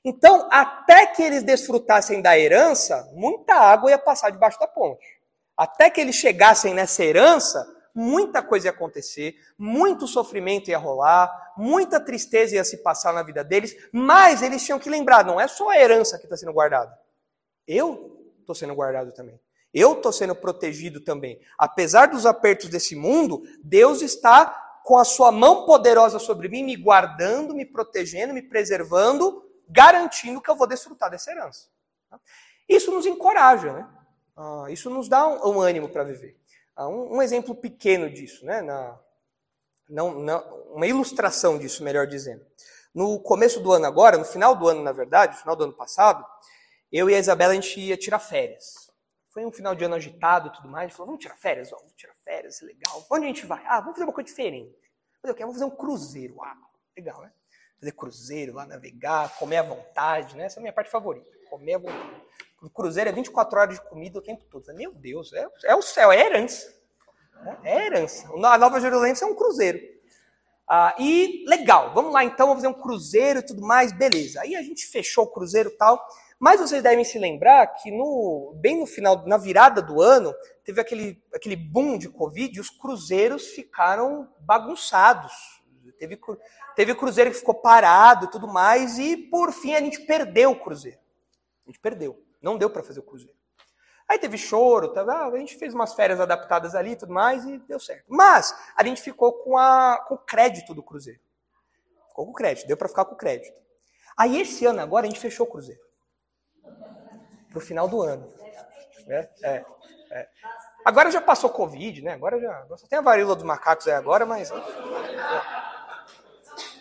S1: Então, até que eles desfrutassem da herança, muita água ia passar debaixo da ponte Até que eles chegassem nessa herança, muita coisa ia acontecer, muito sofrimento ia rolar, muita tristeza ia se passar na vida deles, mas eles tinham que lembrar: não é só a herança que está sendo guardada. Eu estou sendo guardado também. Eu estou sendo protegido também. Apesar dos apertos desse mundo, Deus está com a sua mão poderosa sobre mim, me guardando, me protegendo, me preservando, garantindo que eu vou desfrutar dessa herança. Isso nos encoraja, né? Ah, isso nos dá um, um ânimo para viver. Ah, um, um, exemplo pequeno disso, né? Na, não, não, uma ilustração disso, melhor dizendo. No começo do ano agora, no final do ano, na verdade, no final do ano passado, eu e a Isabela, a gente ia tirar férias. Foi um final de ano agitado e tudo mais. A gente falou, vamos tirar férias? Vamos tirar férias, legal. Onde a gente vai? Ah, vamos fazer uma coisa diferente. Fazer o quê? Vamos fazer um cruzeiro. Uau, legal, né? Fazer cruzeiro lá, navegar, comer à vontade, né? Essa é a minha parte favorita. Comer à vontade. O cruzeiro é 24 horas de comida o tempo todo. Meu Deus, é, é o céu, é herança. É herança. A Nova Jerusalém é um cruzeiro. Ah, e legal, vamos lá então, vamos fazer um cruzeiro e tudo mais, beleza. Aí a gente fechou o cruzeiro e tal. Mas vocês devem se lembrar que no, bem no final, na virada do ano, teve aquele, aquele boom de Covid e os cruzeiros ficaram bagunçados. Teve, teve cruzeiro que ficou parado e tudo mais, e por fim a gente perdeu o cruzeiro. A gente perdeu. Não deu para fazer o cruzeiro. Aí teve choro, tá, a gente fez umas férias adaptadas ali e tudo mais, e deu certo. Mas a gente ficou com, a, com o crédito do cruzeiro. Ficou com o crédito, deu para ficar com o crédito. Aí esse ano agora a gente fechou o cruzeiro para o final do ano. É, é, é. Agora já passou Covid, né? Agora já só tem a varíola dos macacos aí agora, mas. É.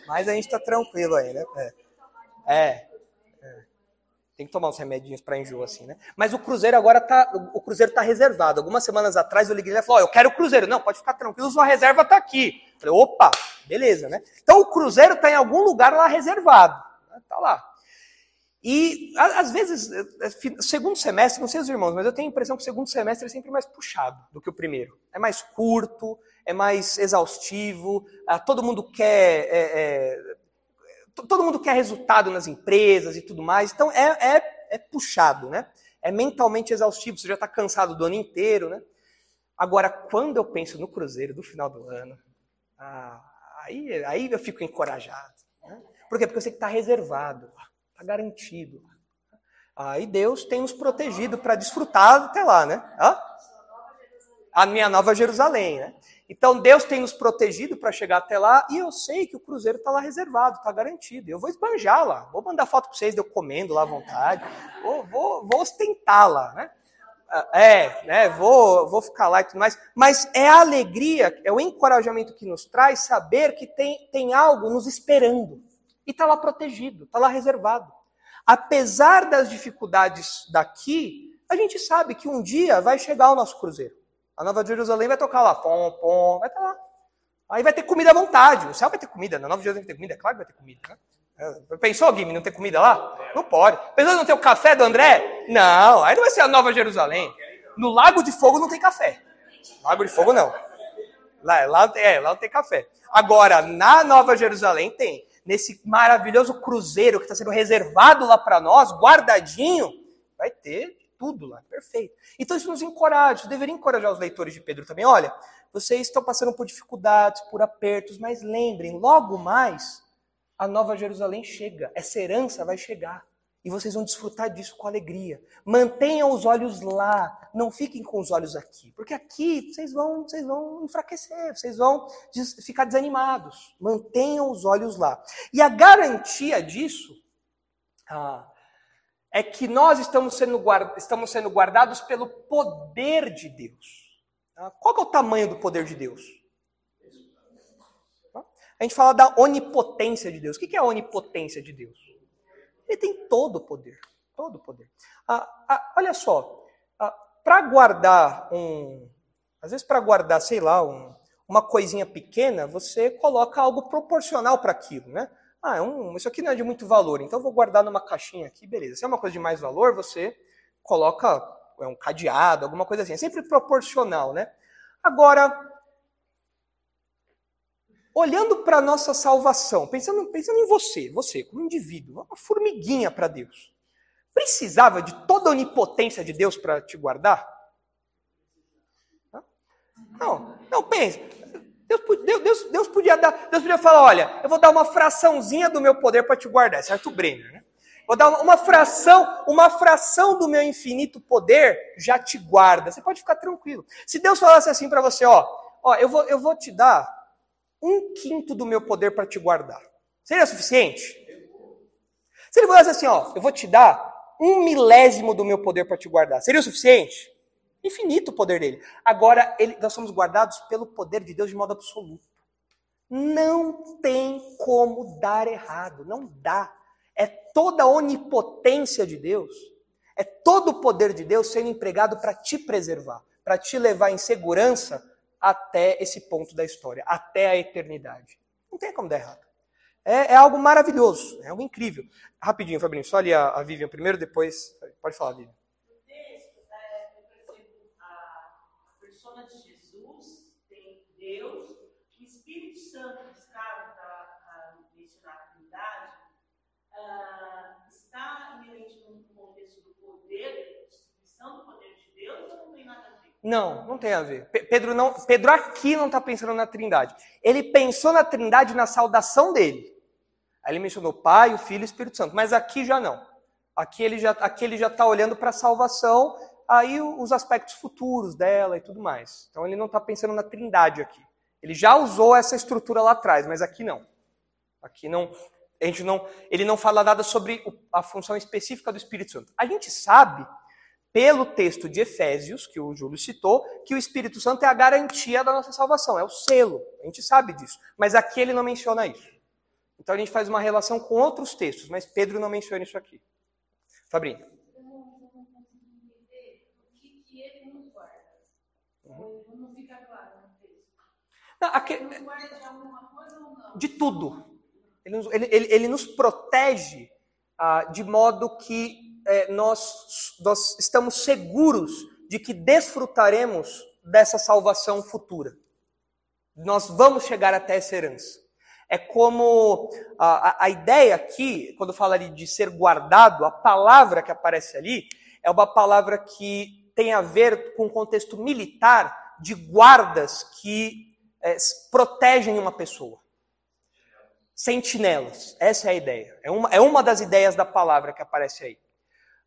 S1: Mas a gente está tranquilo aí, né? É. é. Tem que tomar uns remedinhos para enjoo, assim, né? Mas o Cruzeiro agora tá. O Cruzeiro tá reservado. Algumas semanas atrás eu liguei e falou: oh, eu quero o Cruzeiro. Não, pode ficar tranquilo, sua reserva tá aqui. Eu falei, opa, beleza, né? Então o Cruzeiro tá em algum lugar lá reservado. Tá lá. E, às vezes, é, é, segundo semestre, não sei os irmãos, mas eu tenho a impressão que o segundo semestre é sempre mais puxado do que o primeiro. É mais curto, é mais exaustivo, ah, todo mundo quer. É, é, todo mundo quer resultado nas empresas e tudo mais. Então, é, é, é puxado, né? É mentalmente exaustivo, você já está cansado do ano inteiro, né? Agora, quando eu penso no Cruzeiro do final do ano, ah, aí, aí eu fico encorajado. Né? Por quê? Porque eu sei que está reservado. Está garantido. Aí Deus tem nos protegido para desfrutar até lá, né? Hã? A minha nova Jerusalém, né? Então Deus tem nos protegido para chegar até lá e eu sei que o cruzeiro está lá reservado, está garantido. Eu vou esbanjar lá, vou mandar foto para vocês de eu comendo lá à vontade, vou, vou, vou ostentar lá, né? É, né? Vou, vou ficar lá e tudo mais. Mas é a alegria, é o encorajamento que nos traz saber que tem, tem algo nos esperando. E está lá protegido, está lá reservado. Apesar das dificuldades daqui, a gente sabe que um dia vai chegar o nosso cruzeiro. A Nova Jerusalém vai tocar lá, pom, pom, vai estar tá lá. Aí vai ter comida à vontade. O céu vai ter comida, na Nova Jerusalém vai ter comida, claro que vai ter comida. Né? É, pensou, Guilherme, não ter comida lá? Não pode. Pensou não ter o café do André? Não, aí não vai ser a Nova Jerusalém. No Lago de Fogo não tem café. Lago de Fogo não. Lá, lá, é, lá não tem café. Agora, na Nova Jerusalém tem nesse maravilhoso cruzeiro que está sendo reservado lá para nós, guardadinho, vai ter tudo lá, perfeito. Então isso nos encoraja, isso deveria encorajar os leitores de Pedro também. Olha, vocês estão passando por dificuldades, por apertos, mas lembrem, logo mais a Nova Jerusalém chega, essa herança vai chegar. E vocês vão desfrutar disso com alegria. Mantenham os olhos lá, não fiquem com os olhos aqui, porque aqui vocês vão, vocês vão enfraquecer, vocês vão ficar desanimados. Mantenham os olhos lá. E a garantia disso ah, é que nós estamos sendo, estamos sendo guardados pelo poder de Deus. Ah, qual é o tamanho do poder de Deus? A gente fala da onipotência de Deus. O que é a onipotência de Deus? Ele tem todo o poder. Todo o poder. Ah, ah, olha só, ah, para guardar um. Às vezes, para guardar, sei lá, um, uma coisinha pequena, você coloca algo proporcional para aquilo, né? Ah, é um, isso aqui não é de muito valor, então eu vou guardar numa caixinha aqui, beleza. Se é uma coisa de mais valor, você coloca é um cadeado, alguma coisa assim. É sempre proporcional, né? Agora, olhando para a nossa salvação, pensando, pensando em você, você como indivíduo, uma formiguinha para Deus, precisava de toda a onipotência de Deus para te guardar? Não, não, pense. Deus, Deus, Deus, podia dar, Deus podia falar, olha, eu vou dar uma fraçãozinha do meu poder para te guardar, certo, Brenner, né? Vou dar uma, uma fração, uma fração do meu infinito poder já te guarda. Você pode ficar tranquilo. Se Deus falasse assim para você, ó, ó, eu vou, eu vou te dar um quinto do meu poder para te guardar. Seria suficiente? Se ele falasse assim, ó, eu vou te dar um milésimo do meu poder para te guardar, seria o suficiente? Infinito o poder dele. Agora, ele, nós somos guardados pelo poder de Deus de modo absoluto. Não tem como dar errado, não dá. É toda a onipotência de Deus, é todo o poder de Deus sendo empregado para te preservar, para te levar em segurança até esse ponto da história, até a eternidade. Não tem como dar errado. É, é algo maravilhoso, é algo incrível. Rapidinho, Fabrinho, só ali a, a Vivian primeiro, depois. Pode falar, Vivian. Não, não tem a ver. Pedro não, Pedro aqui não está pensando na Trindade. Ele pensou na Trindade na saudação dele. Aí ele mencionou Pai, o Filho e o Espírito Santo, mas aqui já não. Aqui ele já aqui ele já está olhando para a salvação, aí os aspectos futuros dela e tudo mais. Então ele não está pensando na Trindade aqui. Ele já usou essa estrutura lá atrás, mas aqui não. Aqui não. A gente não. Ele não fala nada sobre a função específica do Espírito Santo. A gente sabe pelo texto de Efésios, que o Júlio citou, que o Espírito Santo é a garantia da nossa salvação, é o selo. A gente sabe disso. Mas aqui ele não menciona isso. Então a gente faz uma relação com outros textos, mas Pedro não menciona isso aqui. Fabrício. Não, aqui, de tudo. Ele, ele, ele nos protege ah, de modo que é, nós, nós estamos seguros de que desfrutaremos dessa salvação futura. Nós vamos chegar até essa herança. É como a, a, a ideia aqui, quando fala ali de ser guardado, a palavra que aparece ali é uma palavra que tem a ver com o contexto militar de guardas que é, protegem uma pessoa. Sentinelas, essa é a ideia. É uma, é uma das ideias da palavra que aparece aí.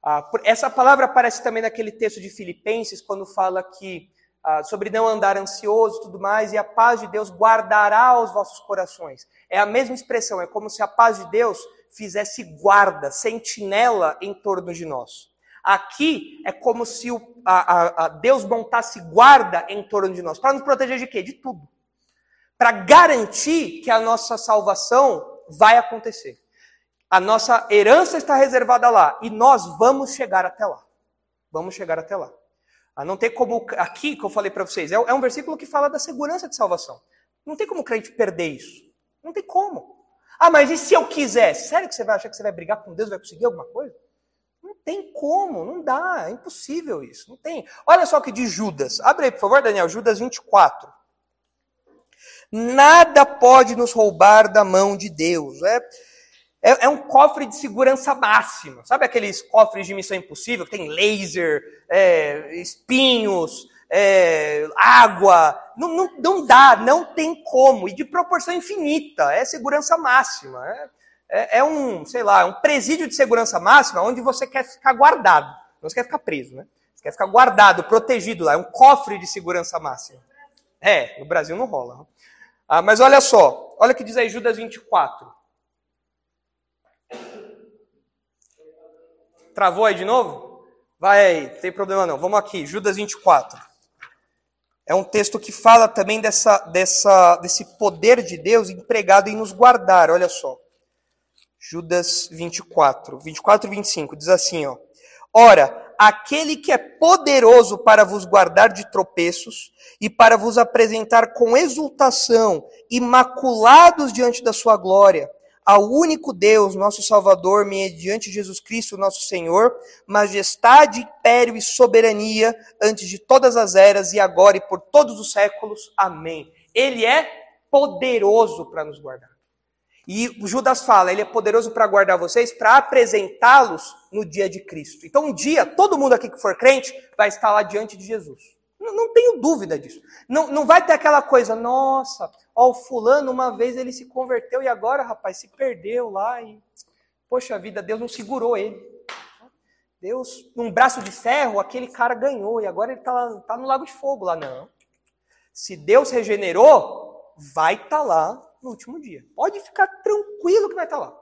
S1: Ah, essa palavra aparece também naquele texto de Filipenses, quando fala que ah, sobre não andar ansioso e tudo mais, e a paz de Deus guardará os vossos corações. É a mesma expressão, é como se a paz de Deus fizesse guarda, sentinela em torno de nós. Aqui é como se o, a, a, a Deus montasse guarda em torno de nós, para nos proteger de quê? De tudo. Para garantir que a nossa salvação vai acontecer. A nossa herança está reservada lá e nós vamos chegar até lá. Vamos chegar até lá. Ah, não tem como, aqui que eu falei para vocês, é, é um versículo que fala da segurança de salvação. Não tem como o crente perder isso. Não tem como. Ah, mas e se eu quiser? Sério que você vai achar que você vai brigar com Deus, vai conseguir alguma coisa? Não tem como, não dá, é impossível isso, não tem. Olha só o que diz Judas. Abre aí, por favor, Daniel, Judas 24. Nada pode nos roubar da mão de Deus. É, é, é, um cofre de segurança máxima. Sabe aqueles cofres de missão impossível que tem laser, é, espinhos, é, água? Não, não, não, dá, não tem como. E de proporção infinita. É segurança máxima. É, é, é um, sei lá, um presídio de segurança máxima onde você quer ficar guardado. Não você quer ficar preso, né? Você quer ficar guardado, protegido lá. É um cofre de segurança máxima. É, no Brasil não rola. Ah, mas olha só, olha o que diz aí Judas 24. Travou aí de novo? Vai aí, não tem problema não. Vamos aqui, Judas 24. É um texto que fala também dessa, dessa, desse poder de Deus empregado em nos guardar. Olha só. Judas 24, 24 e 25, diz assim, ó. Ora, aquele que é poderoso para vos guardar de tropeços e para vos apresentar com exultação, imaculados diante da sua glória, ao único Deus, nosso Salvador, mediante Jesus Cristo, nosso Senhor, majestade, império e soberania antes de todas as eras e agora e por todos os séculos. Amém. Ele é poderoso para nos guardar. E Judas fala, ele é poderoso para guardar vocês, para apresentá-los no dia de Cristo. Então, um dia, todo mundo aqui que for crente vai estar lá diante de Jesus. Não, não tenho dúvida disso. Não, não vai ter aquela coisa, nossa, ó, o fulano uma vez ele se converteu e agora, rapaz, se perdeu lá e. Poxa vida, Deus não segurou ele. Deus, num braço de ferro, aquele cara ganhou e agora ele está tá no lago de fogo lá. Não. Se Deus regenerou, vai estar tá lá no último dia. Pode ficar tranquilo que vai estar lá.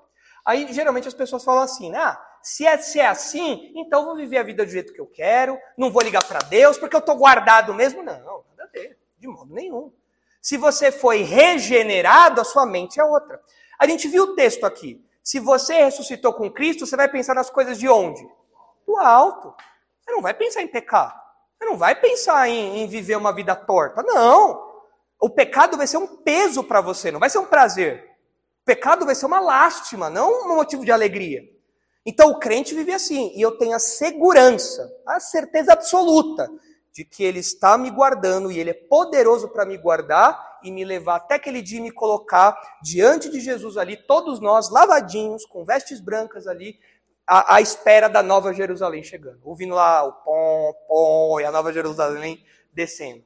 S1: Aí, geralmente, as pessoas falam assim, né? Ah, se é, se é assim, então vou viver a vida do jeito que eu quero, não vou ligar para Deus, porque eu estou guardado mesmo. Não, nada a ver, de modo nenhum. Se você foi regenerado, a sua mente é outra. A gente viu o texto aqui. Se você ressuscitou com Cristo, você vai pensar nas coisas de onde? Do alto. Você não vai pensar em pecar. Você não vai pensar em, em viver uma vida torta. Não. O pecado vai ser um peso para você, não vai ser um prazer. O pecado vai ser uma lástima, não um motivo de alegria. Então o crente vive assim, e eu tenho a segurança, a certeza absoluta de que ele está me guardando e ele é poderoso para me guardar e me levar até aquele dia e me colocar diante de Jesus ali, todos nós lavadinhos, com vestes brancas ali, à, à espera da nova Jerusalém chegando. Ouvindo lá o pom, pom, e a nova Jerusalém descendo.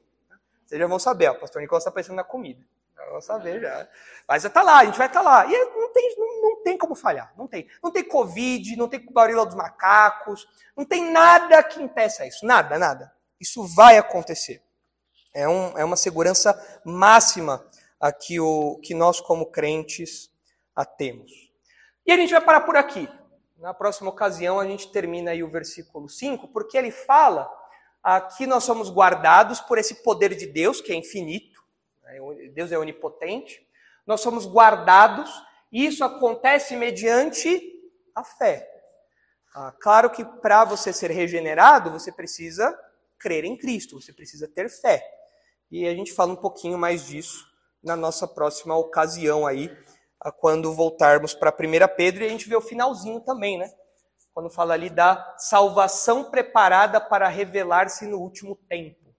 S1: Vocês já vão saber, o pastor Nicolas está pensando na comida. Já vão saber já. Mas está lá, a gente vai estar tá lá. E não tem, não, não, tem como falhar. Não tem. Não tem Covid, não tem varíola dos macacos, não tem nada que impeça isso. Nada, nada. Isso vai acontecer. É, um, é uma segurança máxima a que, o, que nós, como crentes, a temos. E a gente vai parar por aqui. Na próxima ocasião, a gente termina aí o versículo 5, porque ele fala que nós somos guardados por esse poder de Deus, que é infinito. Né? Deus é onipotente nós somos guardados, e isso acontece mediante a fé. Ah, claro que para você ser regenerado, você precisa crer em Cristo, você precisa ter fé. E a gente fala um pouquinho mais disso na nossa próxima ocasião aí, quando voltarmos para 1 Pedro, e a gente vê o finalzinho também, né? Quando fala ali da salvação preparada para revelar-se no último tempo.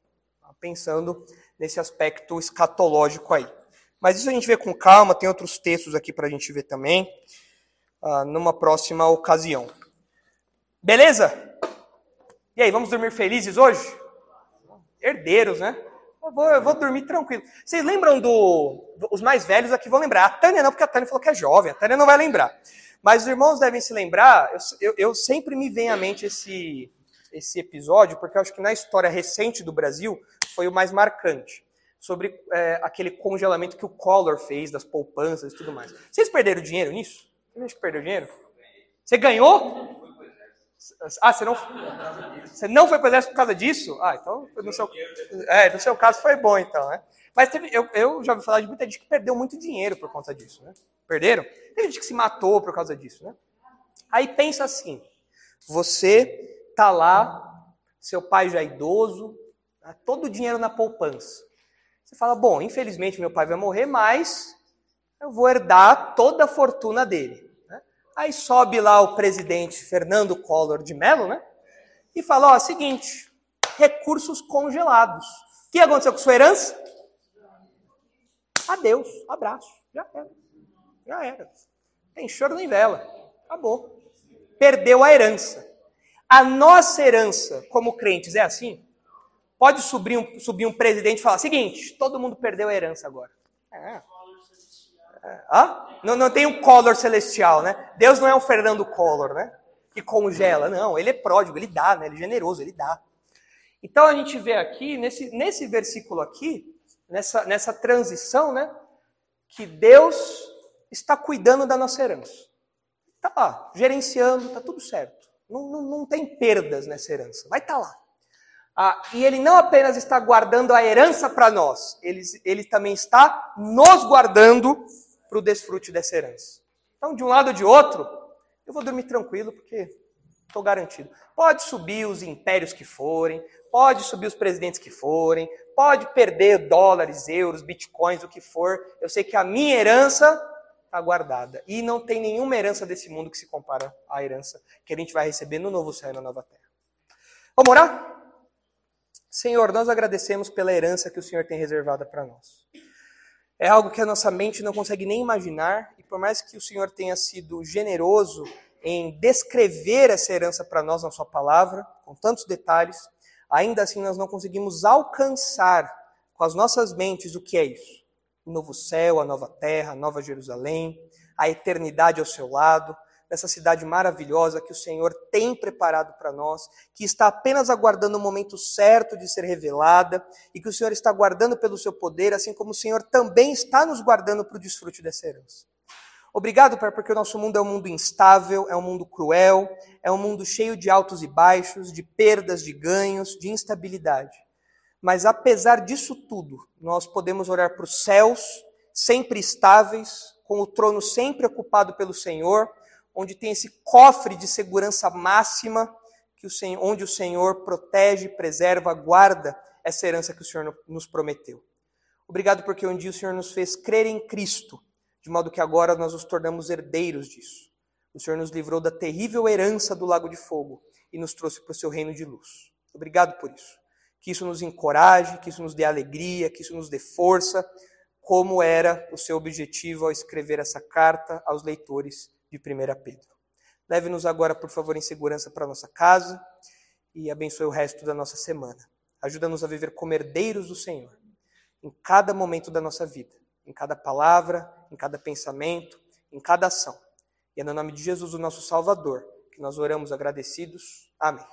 S1: Pensando nesse aspecto escatológico aí. Mas isso a gente vê com calma, tem outros textos aqui para a gente ver também, uh, numa próxima ocasião. Beleza? E aí, vamos dormir felizes hoje? Herdeiros, né? Eu vou, eu vou dormir tranquilo. Vocês lembram do. Os mais velhos aqui vão lembrar. A Tânia não, porque a Tânia falou que é jovem, a Tânia não vai lembrar. Mas os irmãos devem se lembrar, eu, eu, eu sempre me vem à mente esse, esse episódio, porque eu acho que na história recente do Brasil foi o mais marcante sobre é, aquele congelamento que o Collor fez das poupanças e tudo mais. Vocês perderam dinheiro nisso? Gente que perdeu dinheiro? Você ganhou? Ah, você não, você não foi para o exército por causa disso? Ah, então no seu, é, no seu caso foi bom então, né? Mas teve, eu, eu já ouvi falar de muita gente que perdeu muito dinheiro por conta disso, né? Perderam? Teve gente que se matou por causa disso, né? Aí pensa assim, você tá lá, seu pai já é idoso, tá todo o dinheiro na poupança. Você fala, bom, infelizmente meu pai vai morrer, mas eu vou herdar toda a fortuna dele. Né? Aí sobe lá o presidente Fernando Collor de Mello, né? E fala, ó, seguinte, recursos congelados. O que aconteceu com sua herança? Adeus, abraço, já era. Já era. Tem choro nem vela. Acabou. Perdeu a herança. A nossa herança, como crentes, é assim? Pode subir um, subir um presidente e falar: seguinte, todo mundo perdeu a herança agora. É. É. Não, não tem um Collor celestial, né? Deus não é um Fernando Collor, né? Que congela. Não, ele é pródigo, ele dá, né? Ele é generoso, ele dá. Então a gente vê aqui, nesse, nesse versículo aqui, nessa, nessa transição, né? Que Deus está cuidando da nossa herança. Está lá, gerenciando, está tudo certo. Não, não, não tem perdas nessa herança. Vai estar tá lá. Ah, e ele não apenas está guardando a herança para nós, ele, ele também está nos guardando para o desfrute dessa herança. Então, de um lado ou de outro, eu vou dormir tranquilo, porque estou garantido. Pode subir os impérios que forem, pode subir os presidentes que forem, pode perder dólares, euros, bitcoins, o que for. Eu sei que a minha herança está guardada. E não tem nenhuma herança desse mundo que se compara à herança que a gente vai receber no novo céu e na nova terra. Vamos orar? Senhor, nós agradecemos pela herança que o Senhor tem reservada para nós. É algo que a nossa mente não consegue nem imaginar, e por mais que o Senhor tenha sido generoso em descrever essa herança para nós na Sua palavra, com tantos detalhes, ainda assim nós não conseguimos alcançar com as nossas mentes o que é isso. O novo céu, a nova terra, a nova Jerusalém, a eternidade ao seu lado, nessa cidade maravilhosa que o Senhor tem preparado para nós, que está apenas aguardando o momento certo de ser revelada e que o Senhor está guardando pelo seu poder, assim como o Senhor também está nos guardando para o desfrute dessa herança. Obrigado, Pai, porque o nosso mundo é um mundo instável, é um mundo cruel, é um mundo cheio de altos e baixos, de perdas, de ganhos, de instabilidade. Mas apesar disso tudo, nós podemos olhar para os céus, sempre estáveis, com o trono sempre ocupado pelo Senhor, onde tem esse cofre de segurança máxima, que o Senhor, onde o Senhor protege, preserva, guarda essa herança que o Senhor nos prometeu. Obrigado porque um dia o Senhor nos fez crer em Cristo, de modo que agora nós nos tornamos herdeiros disso. O Senhor nos livrou da terrível herança do lago de fogo e nos trouxe para o seu reino de luz. Obrigado por isso. Que isso nos encoraje, que isso nos dê alegria, que isso nos dê força, como era o seu objetivo ao escrever essa carta aos leitores de 1 Pedro. Leve-nos agora, por favor, em segurança para nossa casa e abençoe o resto da nossa semana. Ajuda-nos a viver como herdeiros do Senhor, em cada momento da nossa vida, em cada palavra, em cada pensamento, em cada ação. E é no nome de Jesus, o nosso Salvador, que nós oramos agradecidos. Amém.